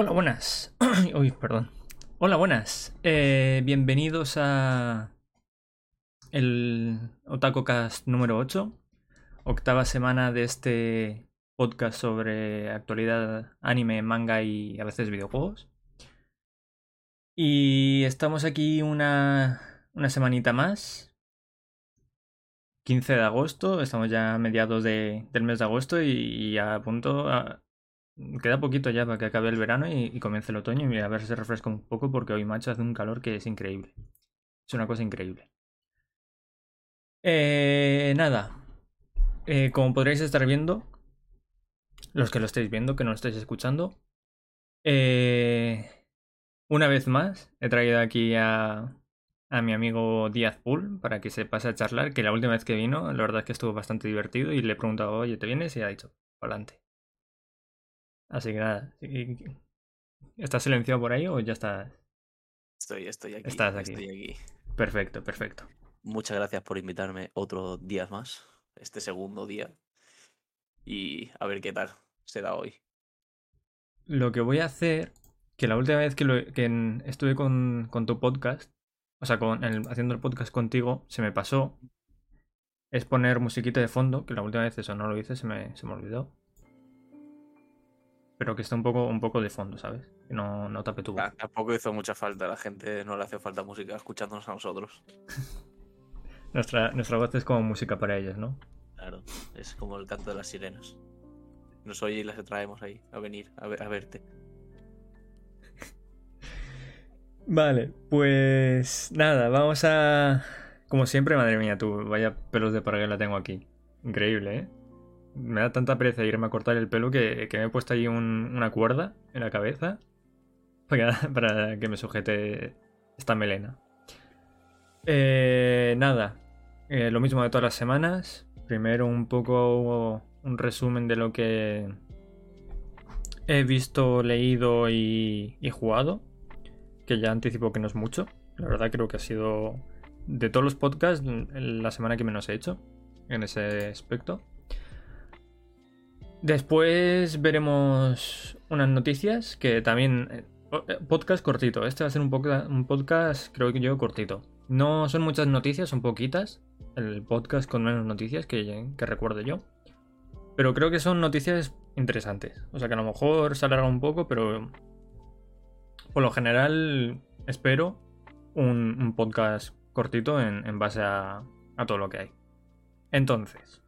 Hola, buenas. Uy, perdón. Hola, buenas. Eh, bienvenidos a el OtakuCast número 8, octava semana de este podcast sobre actualidad anime, manga y a veces videojuegos. Y estamos aquí una, una semanita más. 15 de agosto, estamos ya a mediados de, del mes de agosto y, y a punto Queda poquito ya para que acabe el verano y, comience el otoño y a ver si se refresca un poco porque hoy macho hace un calor que es increíble. Es una cosa increíble. Eh, nada. Eh, como podréis estar viendo, los que lo estáis viendo, que no lo estáis escuchando, eh, una vez más he traído aquí a, a mi amigo Díaz Pool para que se pase a charlar, que la última vez que vino, la verdad es que estuvo bastante divertido y le he preguntado, oye, ¿te vienes? Y ha dicho, adelante. Así que nada. ¿Estás silenciado por ahí o ya estás? Estoy, estoy aquí. Estás aquí. Estoy aquí. Perfecto, perfecto. Muchas gracias por invitarme otro día más, este segundo día. Y a ver qué tal será hoy. Lo que voy a hacer, que la última vez que, lo, que estuve con, con, tu podcast, o sea, con el, haciendo el podcast contigo, se me pasó, es poner musiquita de fondo, que la última vez eso no lo hice, se me, se me olvidó pero que está un poco, un poco de fondo, ¿sabes? Que no, no tape tu voz. tampoco hizo mucha falta, la gente no le hace falta música escuchándonos a nosotros. nuestra, nuestra voz es como música para ellos, ¿no? Claro, es como el canto de las sirenas. Nos oye y las traemos ahí, a venir, a, ver, a verte. Vale, pues nada, vamos a... Como siempre, madre mía, tú, vaya pelos de la tengo aquí. Increíble, ¿eh? Me da tanta pereza irme a cortar el pelo que, me he puesto ahí una cuerda en la cabeza para, que me sujete esta melena. Eh, nada, eh, lo mismo de todas las semanas. Primero un poco un resumen de lo que he visto, leído y, y jugado. Que ya anticipo que no es mucho. La verdad creo que ha sido de todos los podcasts la semana que menos he hecho en ese aspecto. Después veremos unas noticias que también... Eh, eh, podcast cortito. Este va a ser un, un podcast, creo que yo, cortito. No son muchas noticias, son poquitas. El podcast con menos noticias que, que recuerdo yo. Pero creo que son noticias interesantes. O sea que a lo mejor se alarga un poco, pero por lo general espero un, podcast cortito en, base a todo lo que hay. Entonces,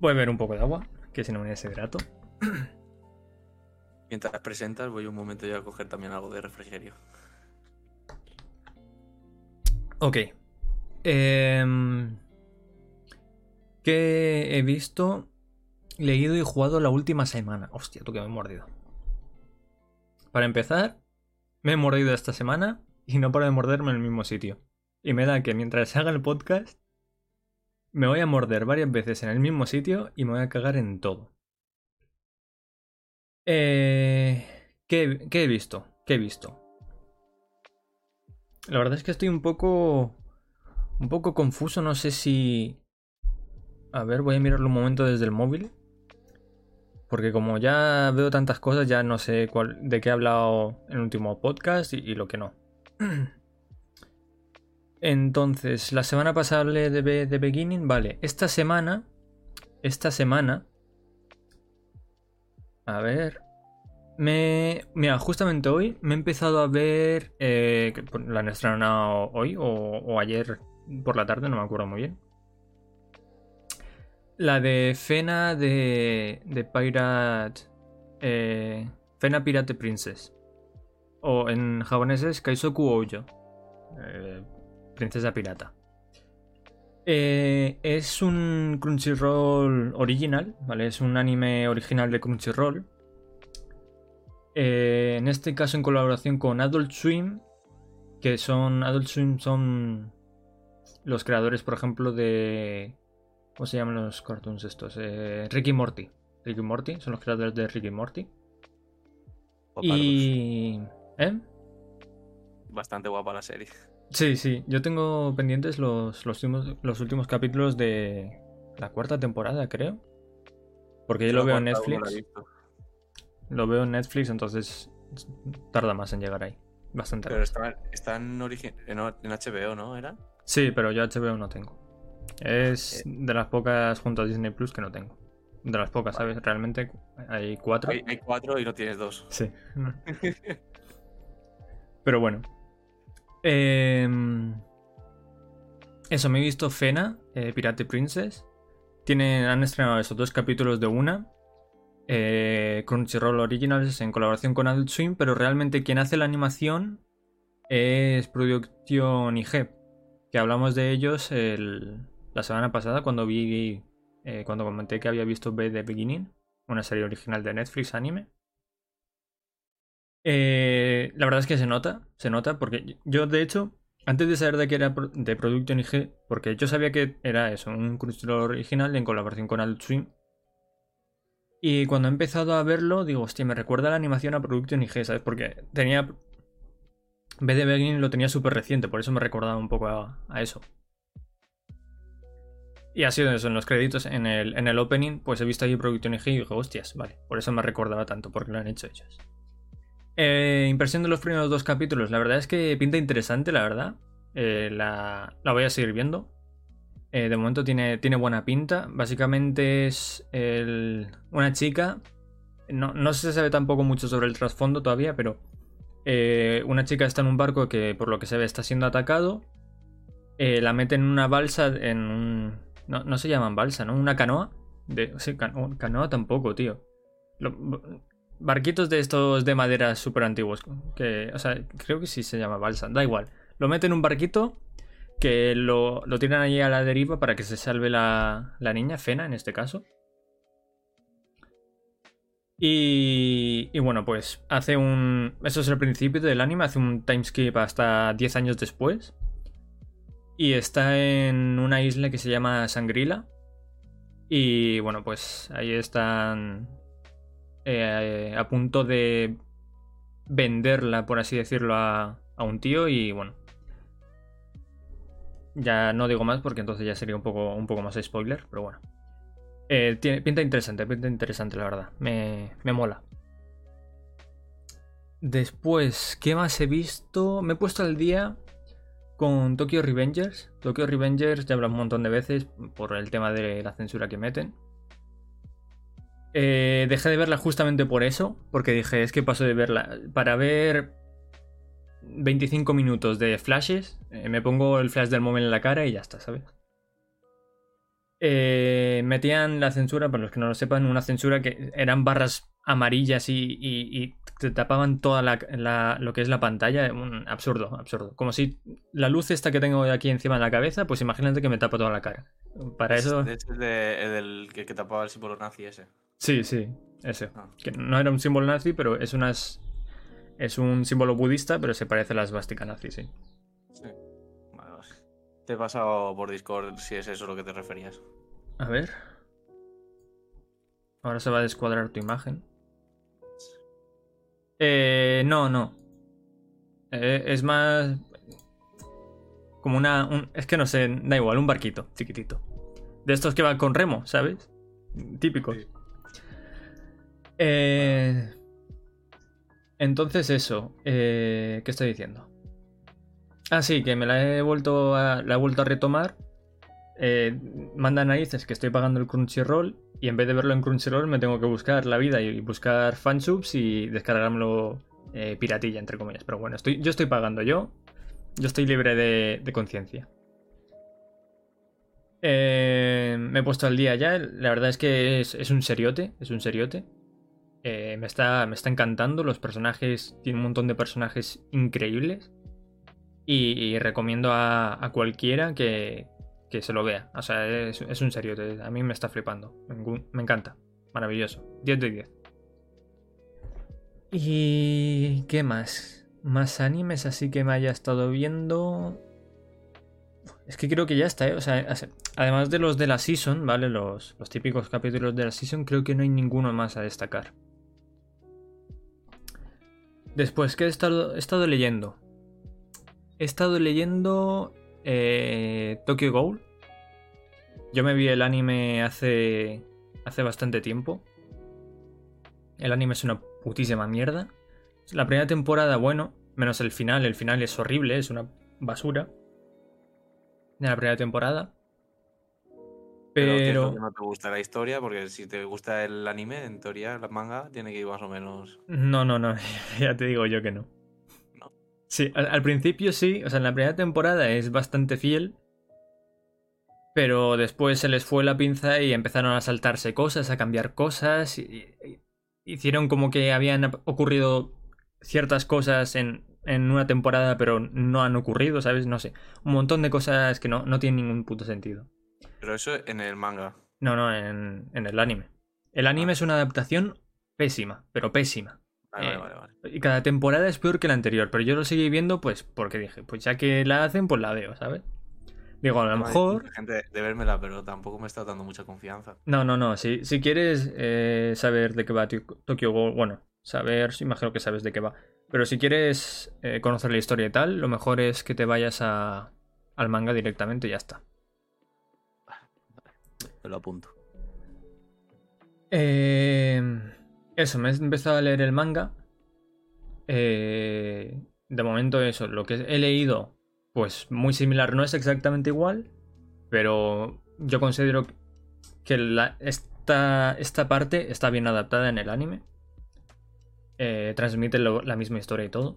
Voy a beber un poco de agua, que si no me deshidrato. Mientras presentas, voy un momento ya a coger también algo de refrigerio. Ok. Em, ¿Qué he visto, leído y jugado la última semana? Hostia, tú que me he mordido. Para empezar, me he mordido esta semana y no paro de morderme en el mismo sitio. Y me da que mientras haga el podcast, me voy a morder varias veces en el mismo sitio y me voy a cagar en todo. Eh, ¿qué, ¿Qué he visto? ¿Qué he visto? La verdad es que estoy un poco... Un poco confuso, no sé si... A ver, voy a mirarlo un momento desde el móvil. Porque como ya veo tantas cosas, ya no sé de qué he hablado en el último podcast y lo que no. Entonces, la semana pasada hablé de, de Beginning. Vale, esta semana. Esta semana. A ver. Me. Mira, justamente hoy me he empezado a ver. Eh, la han estrenado hoy o, o, ayer por la tarde, no me acuerdo muy bien. La de Fena de. de Pirate. Eh, Fena Pirate Princess. O en japonés es Kaisoku Oujo. Eh, Princesa Pirata. Eh, es un Crunchyroll original, ¿vale? Es un anime original de Crunchyroll. Eh, en este caso en colaboración con Adult Swim, que son... Adult Swim son los creadores, por ejemplo, de... ¿Cómo se llaman los cartoons estos? Eh, Ricky Morty. Ricky Morty, son los creadores de Ricky Morty. Y... ¿Eh? Bastante guapa la serie. Sí, sí, yo tengo pendientes los, los, últimos, los últimos capítulos de la cuarta temporada, creo. Porque yo, lo veo en Netflix. Lo veo en Netflix, entonces tarda más en llegar ahí. Bastante Pero más. está, está en, HBO, ¿no? ¿Era? Sí, pero yo HBO no tengo. Es Eh. de las pocas junto a Disney Plus que no tengo. De las pocas, ¿sabes? Realmente hay cuatro. Hay, hay cuatro y no tienes dos. Sí. Pero bueno. Em, eso, me he visto Fena, eh, Pirate Princess. Tienen, han estrenado esos dos capítulos de una. eh, Crunchyroll Originals en colaboración con Adult Swim, pero realmente quien hace la animación es Production IG. Que hablamos de ellos el- la semana pasada cuando vi. eh, cuando comenté que había visto B The Beginning, una serie original de Netflix anime. Eh, la verdad es que se nota, se nota, porque yo de hecho, antes de saber de que era de Production IG, porque yo sabía que era eso, un Crunchyroll original en colaboración con Adult Swim. Y cuando he empezado a verlo, digo, hostia, me recuerda la animación a Production IG, ¿sabes? Porque tenía... B de Beginning lo tenía súper reciente, por eso me recordaba un poco a, eso. Y ha sido eso, en los créditos, en el, en el opening, pues he visto ahí Production IG y digo, hostias, vale, por eso me recordaba tanto, porque lo han hecho ellos. Eh, impresión de los primeros dos capítulos. La verdad es que pinta interesante, la verdad. Eh, la, voy a seguir viendo. Eh, de momento tiene, tiene buena pinta. Básicamente es una chica. No, no se sabe tampoco mucho sobre el trasfondo todavía, pero eh, una chica está en un barco que por lo que se ve está siendo atacado. La meten en una balsa, en un... No, no se llaman balsa, ¿no? Una canoa. De, sí, cano- canoa tampoco, tío. Lo- barquitos de estos de madera súper antiguos. Que, o sea, creo que sí se llama balsa. Da igual. Lo meten en un barquito que lo, lo tiran allí a la deriva para que se salve la, la niña, Fena en este caso. Y, y bueno, pues hace un... Eso es el principio del anime, hace un timeskip hasta 10 años después. Y está en una isla que se llama Sangrila. Y bueno, pues ahí están eh, a punto de venderla, por así decirlo, a, un tío y bueno. Ya no digo más porque entonces ya sería un poco, un poco más spoiler, pero bueno. Eh, tiene, pinta interesante, pinta interesante, la verdad. Me, me mola. Después, ¿qué más he visto? Me he puesto al día con Tokyo Revengers. Tokyo Revengers ya hablado un montón de veces por el tema de la censura que meten. Eh, dejé de verla justamente por eso, porque dije, es que paso de verla. Para ver 25 minutos de flashes, eh, me pongo el flash del móvil en la cara y ya está, ¿sabes? Eh, metían la censura, para los que no lo sepan, una censura que eran barras amarillas y, y- y te tapaban toda la, la- lo que es la pantalla. Un absurdo, absurdo. Como si la luz esta que tengo aquí encima de la cabeza, pues imagínate que me tapa toda la cara. Para eso... Es el, de- el del que, que tapaba el símbolo nazi ese. Sí, sí, ese. Ah. Que no era un símbolo nazi, pero es unas. Es un símbolo budista, pero se parece a la svástica nazi. Sí. Te he pasado por Discord si es eso lo que te referías. A ver. Ahora se va a descuadrar tu imagen. Eh, no, no. Eh, es más. Como una. un- es que no sé, da igual, un barquito chiquitito. De estos que van con remo, ¿sabes? Típicos. Sí. Eh, entonces eso, ¿qué estoy diciendo? Ah, sí, que me la he vuelto a, la he vuelto a retomar. Eh, manda narices que estoy pagando el Crunchyroll y en vez de verlo en Crunchyroll me tengo que buscar la vida y buscar fansubs y descargármelo eh, piratilla, entre comillas. Pero bueno, yo estoy pagando yo. Yo estoy libre de, conciencia. Eh, me he puesto al día ya. La verdad es que es, un seriote. Es un seriote. Me, está, me está encantando. Los personajes. Tiene un montón de personajes increíbles. Y, recomiendo a, cualquiera que, que se lo vea. O sea, es, un seriote. A mí me está flipando. Me, encanta. Maravilloso. 10 de 10. ¿Y qué más? Más animes así que me haya estado viendo. Es que creo que ya está, ¿eh? O sea, además de los de la season, ¿vale? Los, los típicos capítulos de la season, creo que no hay ninguno más a destacar. Después, ¿qué he estado, he estado leyendo? He estado leyendo eh, Tokyo Ghoul. Yo me vi el anime hace, hace bastante tiempo. El anime es una putísima mierda. La primera temporada, bueno, menos el final, el final es horrible, es una basura. De la primera temporada. Pero, ¿qué es lo Pero. que no te gusta la historia, porque si te gusta el anime, en teoría, la manga tiene que ir más o menos. No, no, no, ya te digo yo que no. Sí, al, al principio sí, o sea, en la primera temporada es bastante fiel, pero después se les fue la pinza y empezaron a saltarse cosas, a cambiar cosas, y, y- hicieron como que habían ocurrido ciertas cosas en, en una temporada, pero no han ocurrido, ¿sabes? No sé, un montón de cosas que no, no tienen ningún puto sentido. Pero eso en el manga. No, no, en, en el anime. El anime Ah. es una adaptación pésima, pero pésima. Vale, Eh, vale, vale, vale. Y cada temporada es peor que la anterior, pero yo lo seguí viendo pues porque dije, pues ya que la hacen, pues la veo, ¿sabes? Digo, a lo Hay mejor... mucha gente de vérmela, pero tampoco me está dando mucha confianza. No, no, no, si, si quieres eh, saber de qué va Tokyo Ghoul, bueno, saber, imagino que sabes de qué va, pero si quieres eh, conocer la historia y tal, lo mejor es que te vayas a, al manga directamente y ya está. Me lo apunto. Eh, eso, me he empezado a leer el manga. Eh, de momento eso, lo que he leído, pues muy similar, no es exactamente igual, pero yo considero que esta, esta parte está bien adaptada en el anime. Eh, transmite la misma historia y todo.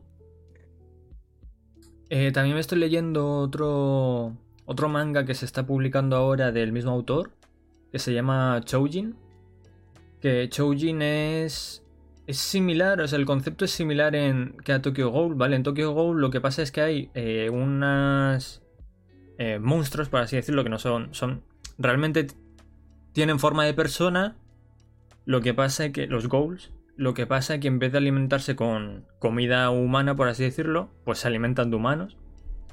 Eh, también me estoy leyendo otro, otro manga que se está publicando ahora del mismo autor, que se llama Choujin. Que Choujin es, es similar, o sea, el concepto es similar en, que a Tokyo Ghoul, ¿vale? En Tokyo Ghoul lo que pasa es que hay eh, unas eh, monstruos, por así decirlo, que no son, son, realmente tienen forma de persona, lo que pasa es que los ghouls, lo que pasa es que en vez de alimentarse con comida humana, por así decirlo, pues se alimentan de humanos,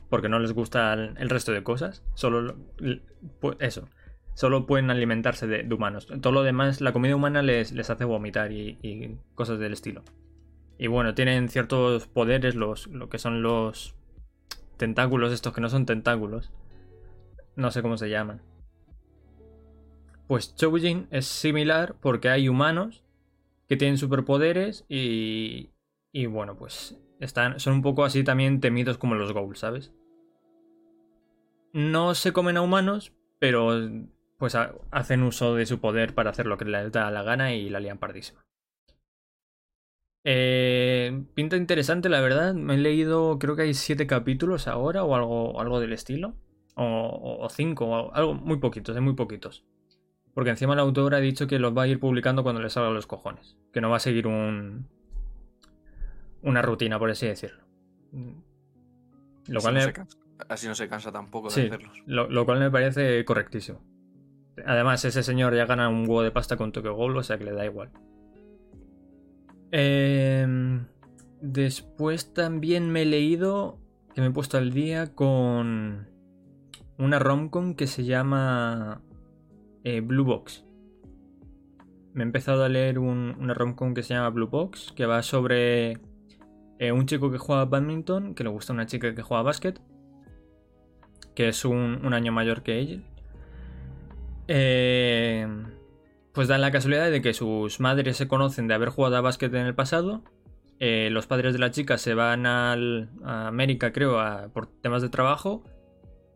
porque no les gusta el, resto de cosas, solo pues eso, solo pueden alimentarse de, humanos. Todo lo demás, la comida humana les, les hace vomitar y, cosas del estilo. Y bueno, tienen ciertos poderes, los, lo que son los tentáculos, estos que no son tentáculos. No sé cómo se llaman. Pues Choujin es similar porque hay humanos que tienen superpoderes y, y bueno, pues están, son un poco así también temidos como los ghouls, ¿sabes? No se comen a humanos, pero pues ha- hacen uso de su poder para hacer lo que les da la gana y la lían pardísima. Eh, pinta interesante, la verdad. Me he leído, creo que hay siete capítulos ahora o algo, algo del estilo. O, o- o cinco, o algo muy poquitos, hay muy poquitos. Porque encima el autor ha dicho que los va a ir publicando cuando le salga los cojones. Que no va a seguir un. una rutina, por así decirlo. Lo Así cual no me- se cansa- así no se cansa tampoco de Sí. hacerlos. lo, lo cual me parece correctísimo. Además, ese señor ya gana un huevo de pasta con Tokyo Ghoul, o sea que le da igual. Em, después también me he leído que me he puesto al día con una romcom que se llama eh, Blue Box. Me he empezado a leer un- una romcom que se llama Blue Box, que va sobre eh, un chico que juega badminton, que le gusta una chica que juega básquet, que es un, un año mayor que ella. Eh, pues da la casualidad de que sus madres se conocen de haber jugado a básquet en el pasado. Eh, los padres de la chica se van al- a América, creo, por temas de trabajo.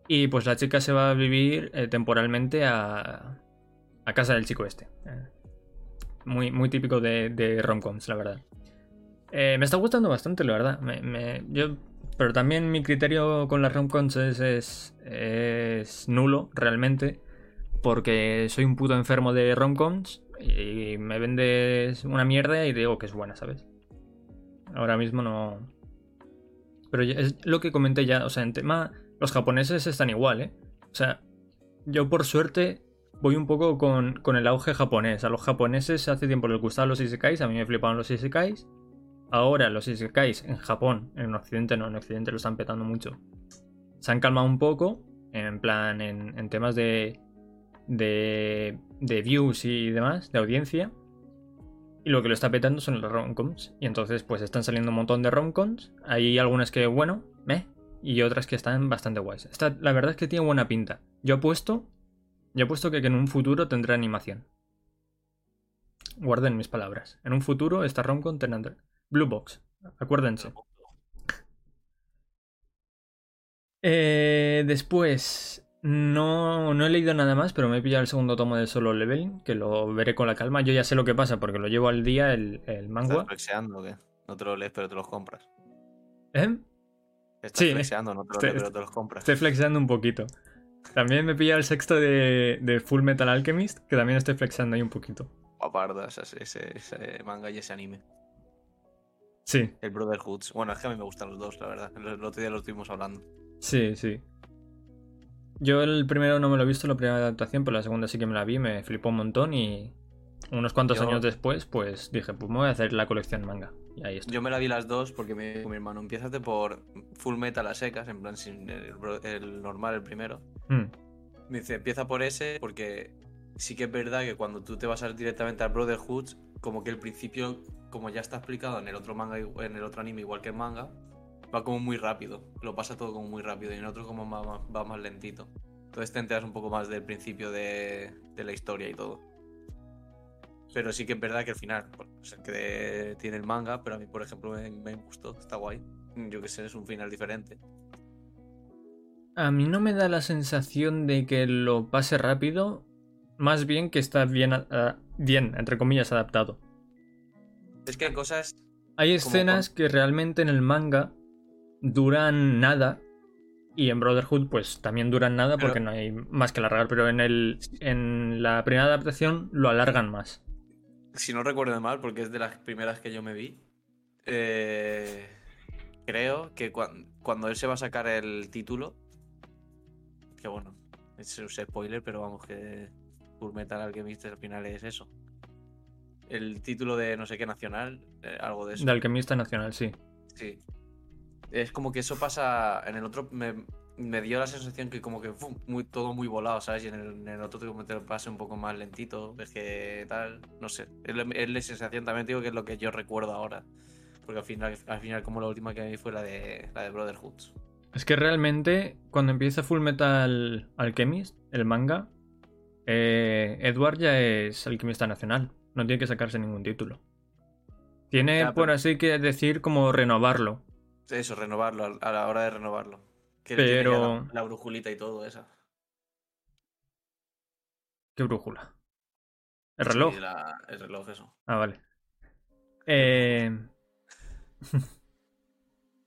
Y pues la chica se va a vivir eh, temporalmente a, casa del chico este. Eh, muy, muy típico de, de romcoms, la verdad. Me está gustando bastante, la verdad. Yo, pero también mi criterio con las romcoms es, es, es nulo, realmente. Porque soy un puto enfermo de romcoms y me vendes una mierda y digo que es buena, ¿sabes? Ahora mismo no. Pero es lo que comenté ya, o sea, en tema. Los japoneses están igual, ¿eh? O sea, yo por suerte voy un poco con, con el auge japonés. A los japoneses hace tiempo les gustaban los isekais, a mí me flipaban los isekais. Ahora los isekais en Japón, en Occidente no, en Occidente lo están petando mucho. Se han calmado un poco, en plan, en temas de, de, views y demás, de audiencia. Y lo que lo está petando son los romcoms. Y entonces, pues están saliendo un montón de romcoms. Hay algunas que, bueno. Y otras que están bastante guays. La verdad es que tiene buena pinta. Yo apuesto. Yo apuesto que, que en un futuro tendrá animación. Guarden mis palabras. En un futuro, esta romcom tendrá Blue Box. Acuérdense. Eh, después, no, no he leído nada más, pero me he pillado el segundo tomo de Solo Leveling, que lo veré con la calma. Yo ya sé lo que pasa porque lo llevo al día el, el manga. ¿Estás flexeando o qué? No te lo lees, pero te los compras. ¿Eh? Estás Sí, flexeando, no te estoy- lees, pero te los compras. Estoy flexeando un poquito. También me he pillado el sexto de, de Full Metal Alchemist, que también estoy flexando ahí un poquito. Guaparda, ese, ese, ese manga y ese anime. Sí, El Brotherhood. Bueno, es que a mí me gustan los dos, la verdad. El, el otro día lo estuvimos hablando. sí, sí. Yo el primero no me lo he visto, la primera adaptación, pero la segunda sí que me la vi, me flipó un montón y unos cuantos Yo- años después, pues dije, pues me voy a hacer la colección manga. Y ahí está. Yo me la vi las dos porque me dijo mi hermano, empiezas por Full Metal a secas, en plan sin el, el normal, el primero. Mm, Me dice, empieza por ese porque sí que es verdad que cuando tú te vas a ir directamente al Brotherhood, como que el principio, como ya está explicado en el otro manga, en el otro anime igual que el manga, va como muy rápido. Lo pasa todo como muy rápido y en otro como va, va- va más lentito. Entonces te enteras un poco más del principio de, de la historia y todo. Pero sí que es verdad que al final, bueno, es el que tiene el manga, pero a mí, por ejemplo, me, me gustó, está guay. Yo que sé, es un final diferente. A mí no me da la sensación de que lo pase rápido, más bien que está bien, entre comillas, adaptado. Es que hay cosas Hay Como escenas que realmente en el manga duran nada y en Brotherhood pues también duran nada Pero- porque no hay más que alargar, pero en, el, en la primera adaptación lo alargan más. si no recuerdo mal, porque es de las primeras que yo me vi, eh, creo que cuan- cuando él se va a sacar el título, que bueno, es un spoiler, pero vamos que Full Metal Alchemist al final es eso. El título de no sé qué nacional, eh, algo de eso. De Alquimista Nacional, sí. Sí. Es como que eso pasa. En el otro me, me dio la sensación que como que ¡fum! muy, todo muy volado, ¿sabes? Y en el, en el otro como te lo pase un poco más lentito, ves que tal, no sé. Es la, es la sensación, también digo que es lo que yo recuerdo ahora. Porque al final, al final como la última que vi fue la de la de Brotherhood. Es que realmente cuando empieza Full Metal Alchemist, el manga, eh, Edward ya es Alquimista Nacional. No tiene que sacarse ningún título. Tiene, por así que decir, como renovarlo. Eso, renovarlo, a- la hora de renovarlo. Que Pero- La, la brujulita y todo esa. ¿Qué brújula? ¿El reloj? Sí, la- el reloj, eso. Ah, vale. Eh...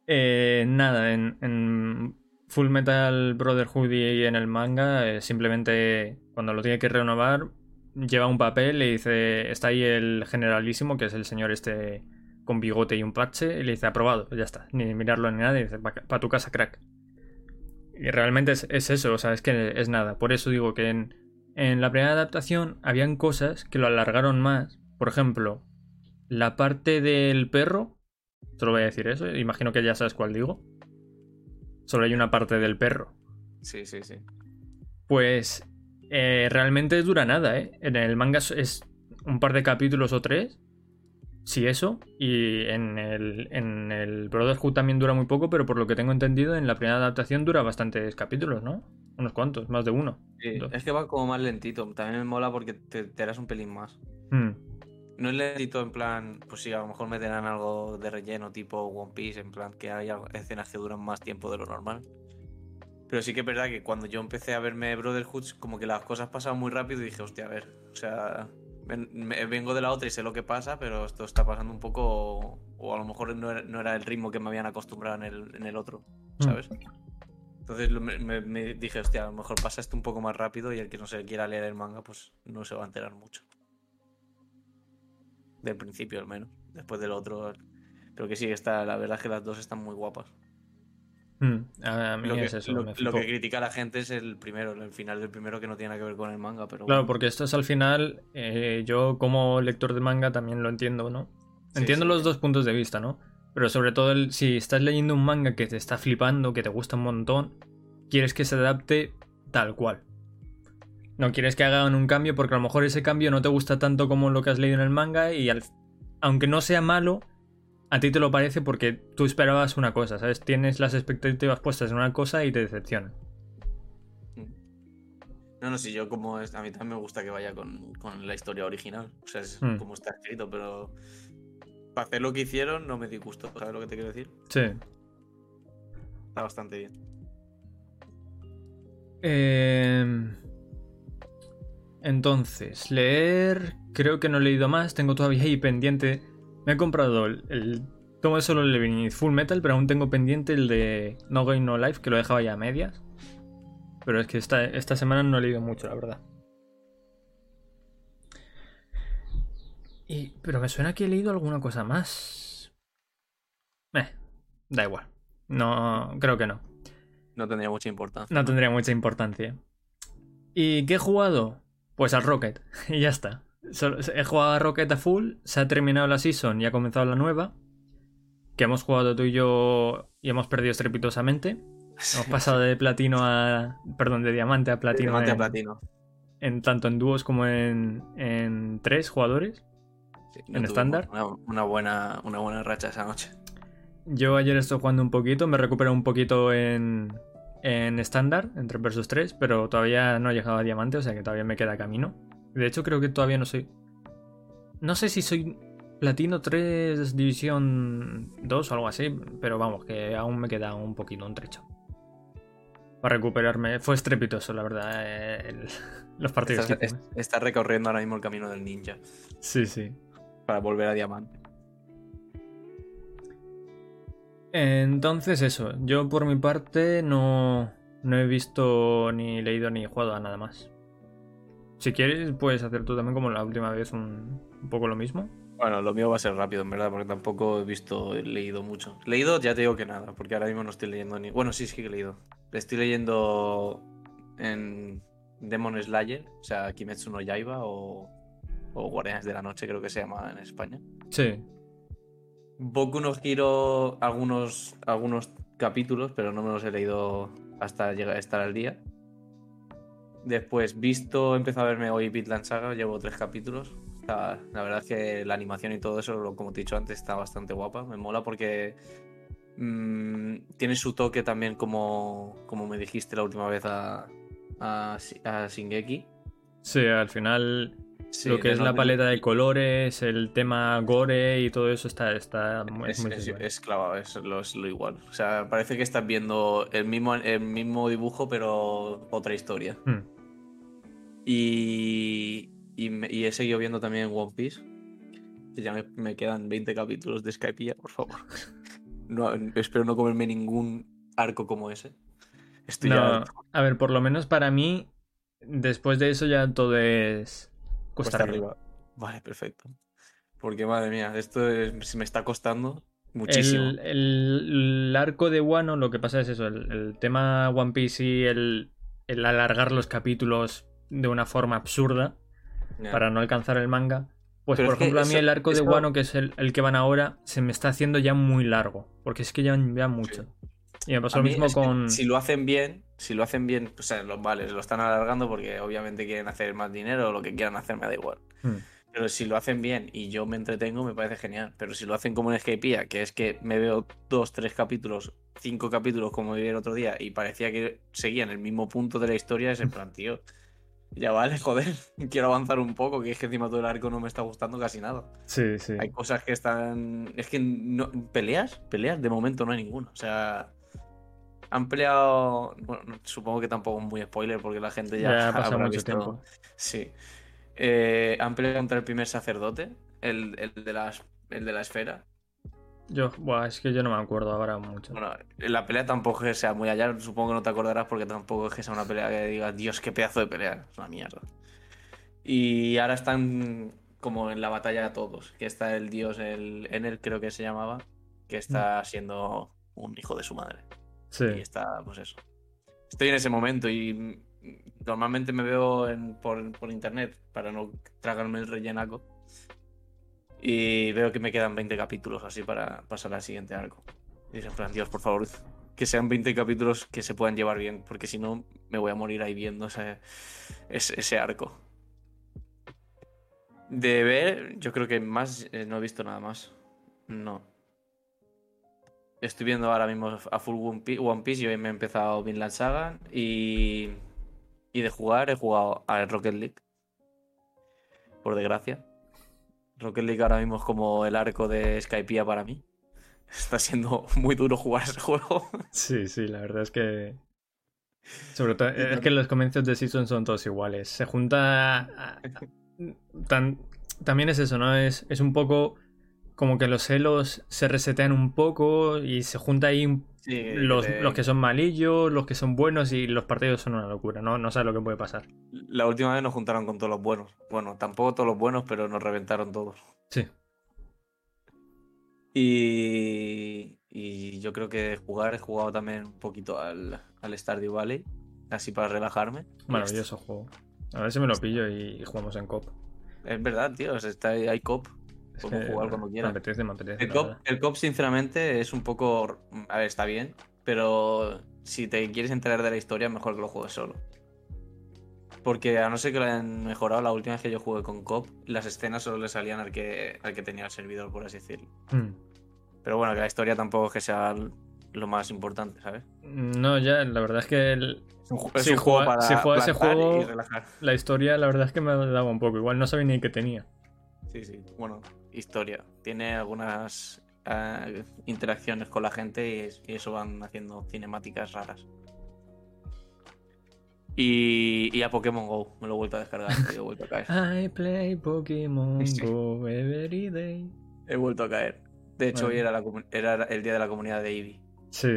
eh, nada, en, en Full Metal Brotherhood y en el manga, eh, simplemente cuando lo tiene que renovar, lleva un papel y dice, está ahí el generalísimo, que es el señor este con bigote y un parche, y le dice, aprobado, ya está, ni mirarlo ni nada, y dice, para tu casa, crack. Y realmente es, es eso, o sea, es que es nada. Por eso digo que en, en la primera adaptación habían cosas que lo alargaron más. Por ejemplo, la parte del perro. Solo voy a decir eso. Imagino que ya sabes cuál digo. Solo hay una parte del perro. Sí, sí, sí. Pues eh, realmente dura nada, ¿eh? En el manga es- es un par de capítulos o tres. Sí, eso. Y en el, en el Brotherhood también dura muy poco, pero por lo que tengo entendido, en la primera adaptación dura bastantes capítulos, ¿no? Unos cuantos, más de uno. Sí, es que va como más lentito. También me mola porque te, te harás un pelín más. Mm. No es lentito en plan, pues sí, a lo mejor meterán algo de relleno tipo One Piece, en plan que hay escenas que duran más tiempo de lo normal. Pero sí que es verdad que cuando yo empecé a verme Brotherhood, como que las cosas pasaban muy rápido y dije, hostia, a ver, o sea, vengo de la otra y sé lo que pasa, pero esto está pasando un poco, o a lo mejor no era, no era el ritmo que me habían acostumbrado en el, en el otro, ¿sabes? Entonces lo- me, me- me dije, hostia, a lo mejor pasa esto un poco más rápido y el que no se quiera leer el manga, pues no se va a enterar mucho. Del principio al menos. Después del otro. Pero que sí, está, la verdad es que las dos están muy guapas. Mm. A mí Lo que, es eso. lo- me lo flipó. que critica la gente es el primero, el final del primero que no tiene nada que ver con el manga, pero Claro, bueno. porque esto es al final, eh, yo como lector de manga también lo entiendo, ¿no? Sí, entiendo sí. los dos puntos de vista, ¿no? Pero sobre todo el- si estás leyendo un manga que te está flipando, que te gusta un montón, quieres que se adapte tal cual. No quieres que hagan un cambio porque a lo mejor ese cambio no te gusta tanto como lo que has leído en el manga y al- aunque no sea malo, a ti te lo parece porque tú esperabas una cosa, ¿sabes? Tienes las expectativas puestas en una cosa y te decepciona. No, no, si yo como es, a mí también me gusta que vaya con, con la historia original. O sea, es Mm. como está escrito, pero para hacer lo que hicieron no me disgustó. ¿Sabes lo que te quiero decir? Sí. Está bastante bien. Eh, Entonces, leer, creo que no he leído más, tengo todavía ahí pendiente. Me he comprado el, el tomo de Solo Leveling y Full Metal, pero aún tengo pendiente el de No Game No Life, que lo dejaba ya a medias. Pero es que esta, esta semana no he leído mucho, la verdad. Y, pero me suena que he leído alguna cosa más. Eh, da igual. No, creo que no. No tendría mucha importancia. No tendría mucha importancia. ¿Y qué he jugado? Pues al Rocket. Y ya está. He jugado a Rocket a full. Se ha terminado la season y ha comenzado la nueva. Que hemos jugado tú y yo y hemos perdido estrepitosamente. Hemos pasado de platino a. Perdón, de diamante a platino. Diamante a platino. en tanto en dúos como en, en tres jugadores. Sí, ¿En estándar? Una, una buena, una buena racha esa noche. Yo ayer estoy jugando un poquito, me recupero un poquito en, en estándar, en 3 vs 3, pero todavía no he llegado a diamante, o sea que todavía me queda camino. De hecho, creo que todavía no soy. No sé si soy platino 3 división 2 o algo así, pero vamos, que aún me queda un poquito, un trecho. Para recuperarme. Fue estrepitoso, la verdad, eh, el- los partidos que estás recorriendo ahora mismo el camino del ninja Sí, sí. para volver a diamante. Entonces eso, yo por mi parte no, no he visto ni leído ni jugado a nada más. Si quieres, puedes hacer tú también como la última vez un, un poco lo mismo. Bueno, lo mío va a ser rápido, en verdad, porque tampoco he visto, he leído mucho. Leído ya te digo que nada, porque ahora mismo no estoy leyendo ni. Bueno, sí, sí que he leído. Estoy leyendo en Demon Slayer, o sea, Kimetsu no Yaiba o, o Guardianes de la Noche, creo que se llama en España. Sí, Boku no Hero algunos, algunos capítulos, pero no me los he leído hasta llegar a estar al día. Después, visto, he empezado a verme hoy Bitland Saga, llevo tres capítulos. La verdad es que la animación y todo eso, como te he dicho antes, está bastante guapa. Me mola porque mm, tiene su toque también como, como me dijiste la última vez a, a, a Shingeki. sí, al final Sí, lo que es la paleta de colores, el tema gore y todo eso está, está muy, Es, muy es- es clavado, es lo, es lo igual. O sea, parece que estás viendo el mismo, el mismo dibujo, pero otra historia. Hmm. Y, y, me- y he seguido viendo también One Piece. Que ya me, me quedan 20 capítulos de Skypiea, por favor. No, espero no comerme ningún arco como ese. Estoy No, ya a ver, por lo menos para mí, después de eso ya todo es cuesta, cuesta arriba. arriba. Vale, perfecto. Porque madre mía, esto es- me está costando muchísimo. El, el- el arco de Wano, lo que pasa es eso, el, el tema One Piece y el alargar los capítulos de una forma absurda para no alcanzar el manga. Pues Pero por ejemplo, a mí eso- el arco de Wano, que es el, el que van ahora, se me está haciendo ya muy largo. Porque es que ya, ya mucho. Y me pasó A lo mismo con. Si lo hacen bien, si lo hacen bien, o sea, los vale, lo están alargando porque obviamente quieren hacer más dinero o lo que quieran hacer, me da igual. Hmm. Pero si lo hacen bien y yo me entretengo, me parece genial. Pero si lo hacen como en Skypiea, que es que me veo dos, tres capítulos, cinco capítulos como vi el otro día y parecía que seguían el mismo punto de la historia, es en plan, tío, ya vale, joder, quiero avanzar un poco, que es que encima todo el arco no me está gustando casi nada. Sí, sí. Hay cosas que están. Es que no... peleas, peleas, de momento no hay ninguna. O sea, han peleado. Bueno, no- supongo que tampoco es muy spoiler porque la gente ya, Ya ha pasado mucho visto- tiempo. Sí. Eh, han peleado contra el primer sacerdote, el, el de, las, el de la esfera. Yo, es que yo no me acuerdo ahora mucho. Bueno, la pelea tampoco es que sea muy allá, supongo que no te acordarás porque tampoco es que sea una pelea que digas, Dios, qué pedazo de pelea. Es una mierda. Y ahora están como en la batalla todos, que está el dios, el Enel creo que se llamaba, que está siendo un hijo de su madre. sí. Y está, pues eso. Estoy en ese momento y mm, normalmente me veo en- por, por internet para no tragarme el rellenaco. Y veo que me quedan 20 capítulos así para pasar al siguiente arco. Y es en plan, Dios, por favor, que sean 20 capítulos que se puedan llevar bien, porque si no me voy a morir ahí viendo ese, ese, arco. De ver, yo creo que más eh, no he visto nada más. No. Estoy viendo ahora mismo a full One Piece, One Piece y hoy me he empezado Vinland Saga y Y de jugar he jugado a Rocket League. Por desgracia. Rocket League ahora mismo es como el arco de Skypiea para mí. Está siendo muy duro jugar ese juego. Sí, sí, la verdad es que. Sobre todo, es que los comienzos de Season son todos iguales. Se junta. Tan... También es eso, ¿no? Es, es un poco como que los celos se resetean un poco y se junta ahí Sí, los, los que son malillos, los que son buenos y los partidos son una locura, ¿no? No sabes lo que puede pasar. La última vez nos juntaron con todos los buenos. Bueno, tampoco todos los buenos, pero nos reventaron todos. Sí. Y, y yo creo que jugar he jugado también un poquito al, al Stardew Valley, así para relajarme. Y Maravilloso juego. A ver si me lo pillo y jugamos en cop. Es verdad, tío, está, hay cop. Podemos que jugar cuando Me quieras. apetece, me apetece. El cop, verdad. el cop, sinceramente, es un poco. A ver, está bien, pero si te quieres enterar de la historia, mejor que lo juegues solo. Porque a no ser que lo hayan mejorado, la última vez que yo jugué con cop, las escenas solo le salían al que, al que tenía el servidor, por así decirlo. Mm. Pero bueno, que la historia tampoco es que sea lo más importante, ¿sabes? No, ya, la verdad es que el- Es un, ju- es Si un juego juega- para si juega ese juego- la historia, la verdad es que me daba un poco. Igual no sabía ni qué tenía. Sí, sí. Bueno, historia. Tiene algunas eh, interacciones con la gente y, es- y eso van haciendo cinemáticas raras. Y, y a Pokémon Go, me lo he vuelto a descargar, he vuelto a caer. I play Pokémon Sí. Go every day. He vuelto a caer. De hecho, Bueno. hoy era, la comu- era el día de la comunidad de Eevee. Sí.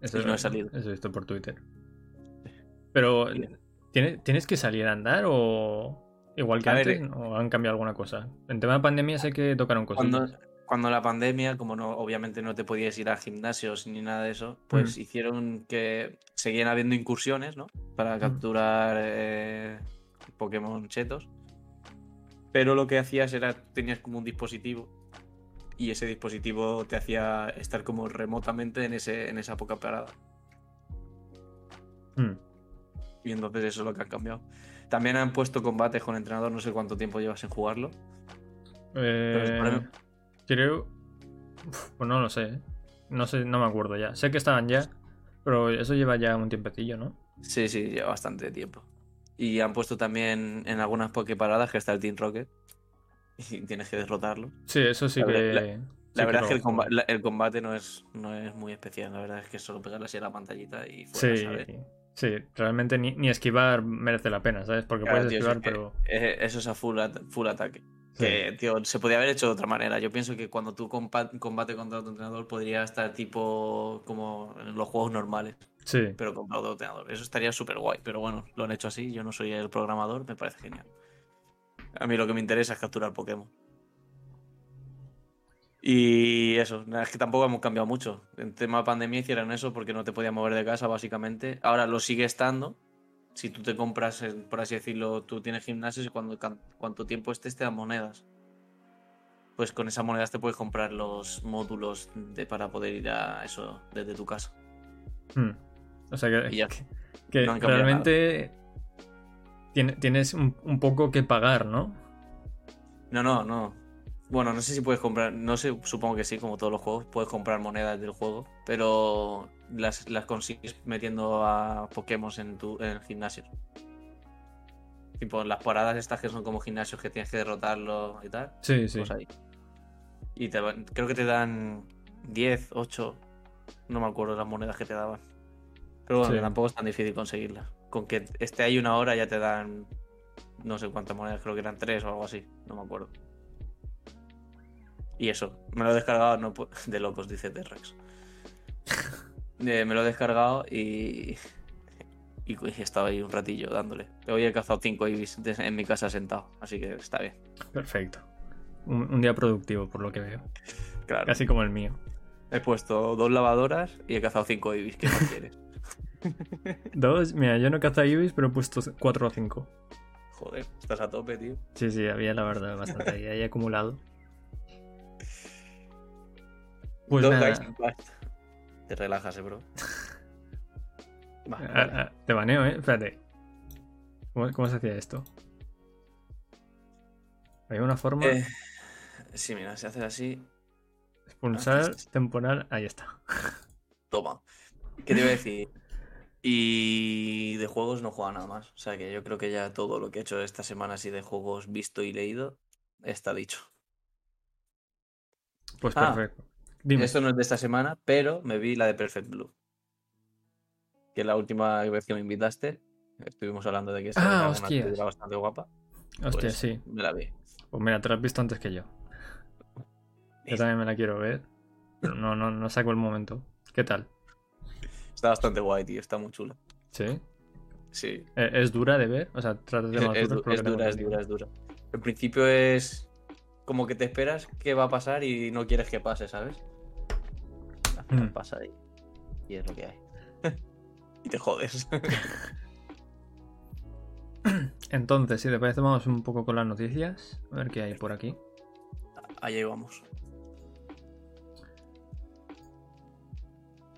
Eso, Y no he salido. Eso he visto por Twitter. Pero, ¿tiene- ¿tienes que salir a andar o igual que A ver, antes? ¿O han cambiado alguna cosa? En tema de pandemia sé que tocaron cosas. Cuando, cuando la pandemia, como no, obviamente no te podías ir a gimnasios ni nada de eso, pues Mm. hicieron que seguían habiendo incursiones, ¿no? Para capturar eh, Pokémon chetos. Pero lo que hacías era, tenías como un dispositivo y ese dispositivo te hacía estar como remotamente en, ese, en esa poca parada. Mm. Y entonces eso es lo que han cambiado. También han puesto combates con entrenador, no sé cuánto tiempo llevas en jugarlo. Eh, creo. Uf, Pues no lo sé. ¿eh? No sé, no me acuerdo ya. Sé que estaban ya, pero eso lleva ya un tiempecillo, ¿no? Sí, sí, lleva bastante tiempo. Y han puesto también en algunas pokeparadas que está el Team Rocket. Y tienes que derrotarlo. Sí, eso sí La que. sí La verdad es que el, comba- juego. la- el combate no es, no es muy especial. La verdad es que solo pegarle así a la pantallita y fuera, Sí, ¿sabes? Sí, realmente ni, ni esquivar merece la pena, ¿sabes? Porque Claro, puedes tío, esquivar, pero. eh, Eso es a full, at- full ataque. Sí. Que, tío, se podía haber hecho de otra manera. Yo pienso que cuando tú combate contra otro entrenador podría estar tipo como en los juegos normales, Sí, pero contra otro entrenador. Eso estaría súper guay. Pero bueno, lo han hecho así. Yo no soy el programador, me parece genial. A mí lo que me interesa es capturar Pokémon. Y eso, es que tampoco hemos cambiado mucho. En tema de pandemia hicieron eso porque no te podías mover de casa, básicamente. Ahora lo sigue estando. Si tú te compras, por así decirlo, tú tienes gimnasios y cuando cuanto tiempo estés te dan monedas. Pues con esas monedas te puedes comprar los módulos de, para poder ir a eso desde tu casa. Mm. O sea que, ya. que no han cambiado realmente tiene- tienes un, un poco que pagar, ¿no? No, no, no. Bueno, no sé si puedes comprar, no sé, supongo que sí, como todos los juegos, puedes comprar monedas del juego, pero las, las consigues metiendo a Pokémon en tu en gimnasios. Tipo, las paradas estas que son como gimnasios que tienes que derrotarlo y tal, Sí, sí. pues ahí. Y te creo que te dan 10, 8, no me acuerdo las monedas que te daban. Pero bueno, Sí. tampoco es tan difícil conseguirlas. Con que esté ahí una hora ya te dan no sé cuántas monedas, creo que eran 3 o algo así, no me acuerdo. Y eso, me lo he descargado, no de locos, dice T-Rex. Eh, me lo he descargado y. Y he estado ahí un ratillo dándole. Hoy he cazado 5 ibis en mi casa sentado, así que está bien. Perfecto. Un, un día productivo, por lo que veo. Claro. Casi como el mío. He puesto dos lavadoras y he cazado 5 ibis. ¿Qué más quieres? Dos, mira, yo no he cazado ibis, pero he puesto cuatro o cinco. Joder, estás a tope, tío. Sí, sí, había la verdad bastante ahí, ahí acumulado. Pues Dos nada, guys in blast. Te relajas, eh, bro. Va, ah, vale. ah, te baneo, ¿eh? Espérate. ¿Cómo, cómo se hacía esto? Hay una forma. Eh, sí, mira, si haces así, expulsar temporal. Ahí está. toma. ¿Qué te iba a decir? Y de juegos no juega nada más. O sea que yo creo que ya todo lo que he hecho esta semana así de juegos visto y leído está dicho. Pues Ah, perfecto. Dime. Esto no es de esta semana, pero me vi la de Perfect Blue. Que la última vez que me invitaste, estuvimos hablando de que esa Ah, era bastante guapa. Hostia, pues sí. Me la vi. Pues mira, te lo has visto antes que yo. Yo también me la quiero ver. Pero no, no, no saco el momento. ¿Qué tal? Está bastante guay, tío. Está muy chula. ¿Sí? Sí. ¿E- ¿Es dura de ver? O sea, trata de temas es du- es dura, es dura, es dura. El principio es como que te esperas qué va a pasar y no quieres que pase, ¿sabes? Mm. pasa y, y es lo que hay. y te jodes. Entonces, si te parece, vamos un poco con las noticias. A ver qué hay por aquí. Ahí vamos.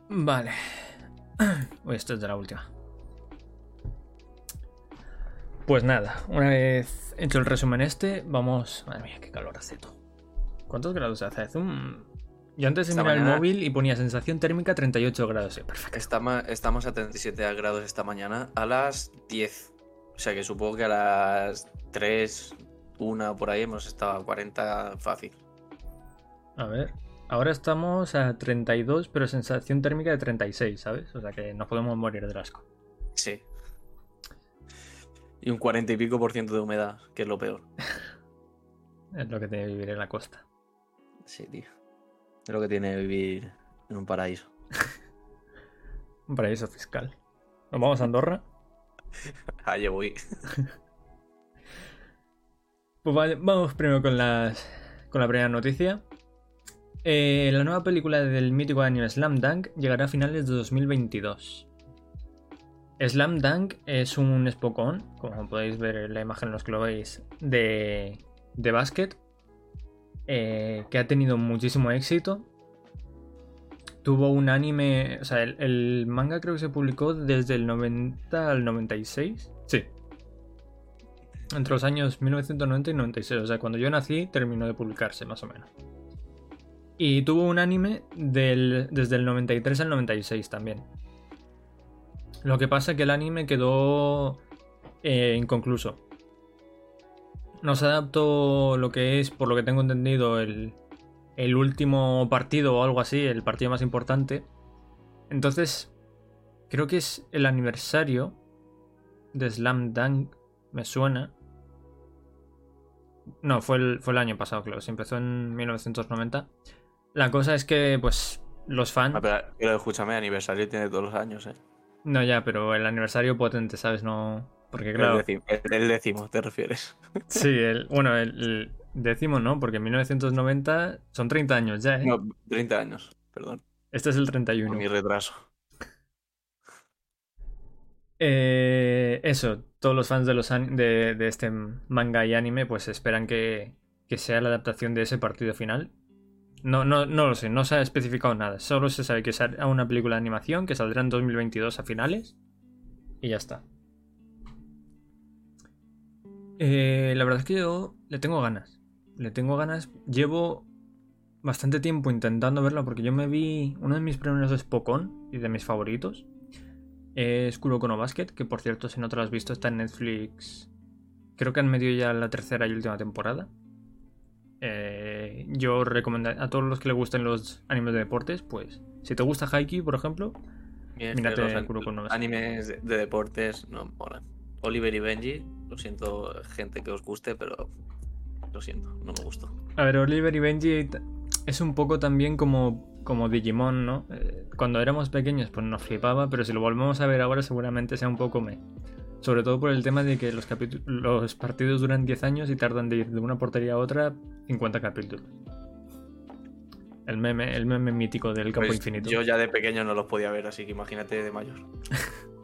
Vale. Uy, esto es de la última. Pues nada, una vez hecho el resumen este, vamos... Madre mía, qué calor hace todo. ¿Cuántos grados hace? Hace un... Yo antes de Esta mirar el mañana- móvil y ponía sensación térmica 38 grados. Sí, perfecto. Estamos, estamos a 37 grados esta mañana a las 10. O sea que supongo que a las 3, 1 por ahí hemos estado a 40 fácil. A ver. Ahora estamos a 32, pero sensación térmica de 36, ¿sabes? O sea que nos podemos morir del asco. Sí. Y un 40 y pico por ciento de humedad, que es lo peor. Es lo que tiene vivir en la costa. Sí, tío. Es lo que tiene vivir en un paraíso. Un paraíso fiscal. ¿Nos vamos a Andorra? Allí voy. Pues vale, vamos primero con las con la primera noticia. Eh, la nueva película del mítico anime Slam Dunk llegará a finales de 2022. Slam Dunk es un Spokon, como podéis ver en la imagen los que lo veis, de, de básquet, eh, que ha tenido muchísimo éxito. Tuvo un anime, o sea, el, manga creo que se publicó desde el 90 al 96. Sí, entre los años 1990 y 96. O sea, cuando yo nací terminó de publicarse, más o menos. Y tuvo un anime del- desde el 93 al 96 también. Lo que pasa es que el anime quedó eh, inconcluso. No se adaptó lo que es, por lo que tengo entendido, el, el último partido o algo así, el partido más importante. Entonces, creo que es el aniversario de Slam Dunk, me suena. No, fue el, fue el año pasado, claro. Se empezó en 1990. La cosa es que, pues, los fans. Ah, pero, pero escúchame, aniversario tiene todos los años, ¿eh? No, ya, pero el aniversario potente, ¿sabes? No. Porque, claro. El, décimo, el- el décimo, ¿te refieres? Sí, el, bueno, el, el décimo no, porque en 1990 son 30 años ya, ¿eh? No, 30 años, perdón. Este es el Por 31. mi retraso. Eh, eso, todos los fans de, los de este manga y anime pues esperan que, que sea la adaptación de ese partido final. No, no, no lo sé, no se ha especificado nada. Solo se sabe que será una película de animación que saldrá en 2022 a finales. Y ya está. Eh, la verdad es que yo le tengo ganas. Le tengo ganas. Llevo bastante tiempo intentando verla porque yo me vi uno de mis primeros es Pokémon y de mis favoritos. Es Kuroko no Basket, que por cierto, si no te lo has visto, está en Netflix. Creo que han medio ya la tercera y última temporada. Eh, yo recomiendo a todos los que les gusten los animes de deportes, pues si te gusta Haikyuu, por ejemplo, Mírate los Basket. animes de, de deportes no molan. Oliver y Benji, lo siento, gente que os guste, pero lo siento, no me gustó. A ver, Oliver y Benji es un poco también como, como Digimon, ¿no? Eh, cuando éramos pequeños pues nos flipaba, pero si lo volvemos a ver ahora seguramente sea un poco me. Sobre todo por el tema de que los, los partidos duran 10 años y tardan de ir de una portería a otra 50 capítulos. El meme, el meme mítico del campo Pues infinito. Yo ya de pequeño no los podía ver, así que imagínate de mayor.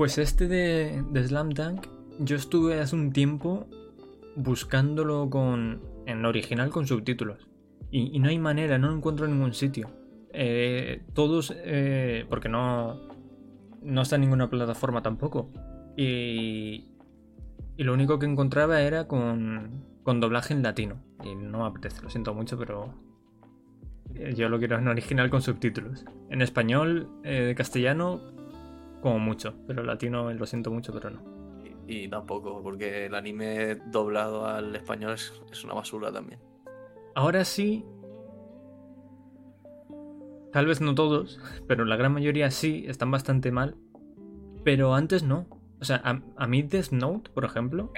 Pues este de, de Slam Dunk, yo estuve hace un tiempo buscándolo con en original con subtítulos. Y, no hay manera, no lo encuentro en ningún sitio. Eh, todos, eh, porque no, no está en ninguna plataforma tampoco. Y, y lo único que encontraba era con, con doblaje en latino. Y no me apetece, lo siento mucho, pero Eh, Yo lo quiero en original con subtítulos. En español, eh, castellano, como mucho. Pero latino, lo siento mucho, pero no. Y, y tampoco, porque el anime doblado al español es, es una basura también. Ahora sí. Tal vez no todos, pero la gran mayoría sí, están bastante mal. Pero antes no. O sea, a, a mí Death Note, por ejemplo,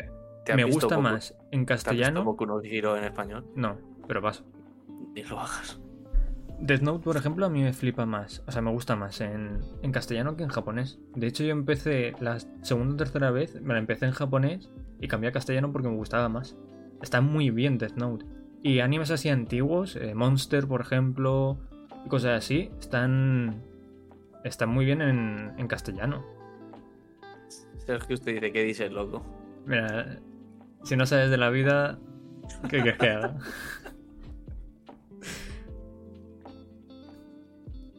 ¿Te has me gusta Boku- más en ¿te has visto castellano. Boku no Hero en español? No, pero paso. Ni lo hagas. Death Note, por ejemplo, a mí me flipa más. O sea, me gusta más en, en castellano que en japonés. De hecho, yo empecé la segunda o tercera vez, me la empecé en japonés y cambié a castellano porque me gustaba más. Está muy bien Death Note. Y animes así antiguos, eh, Monster, por ejemplo, y cosas así, están. Están muy bien en, en castellano. Sergio, usted dice que dice loco. Mira, si no sabes de la vida, ¿qué quieres que haga?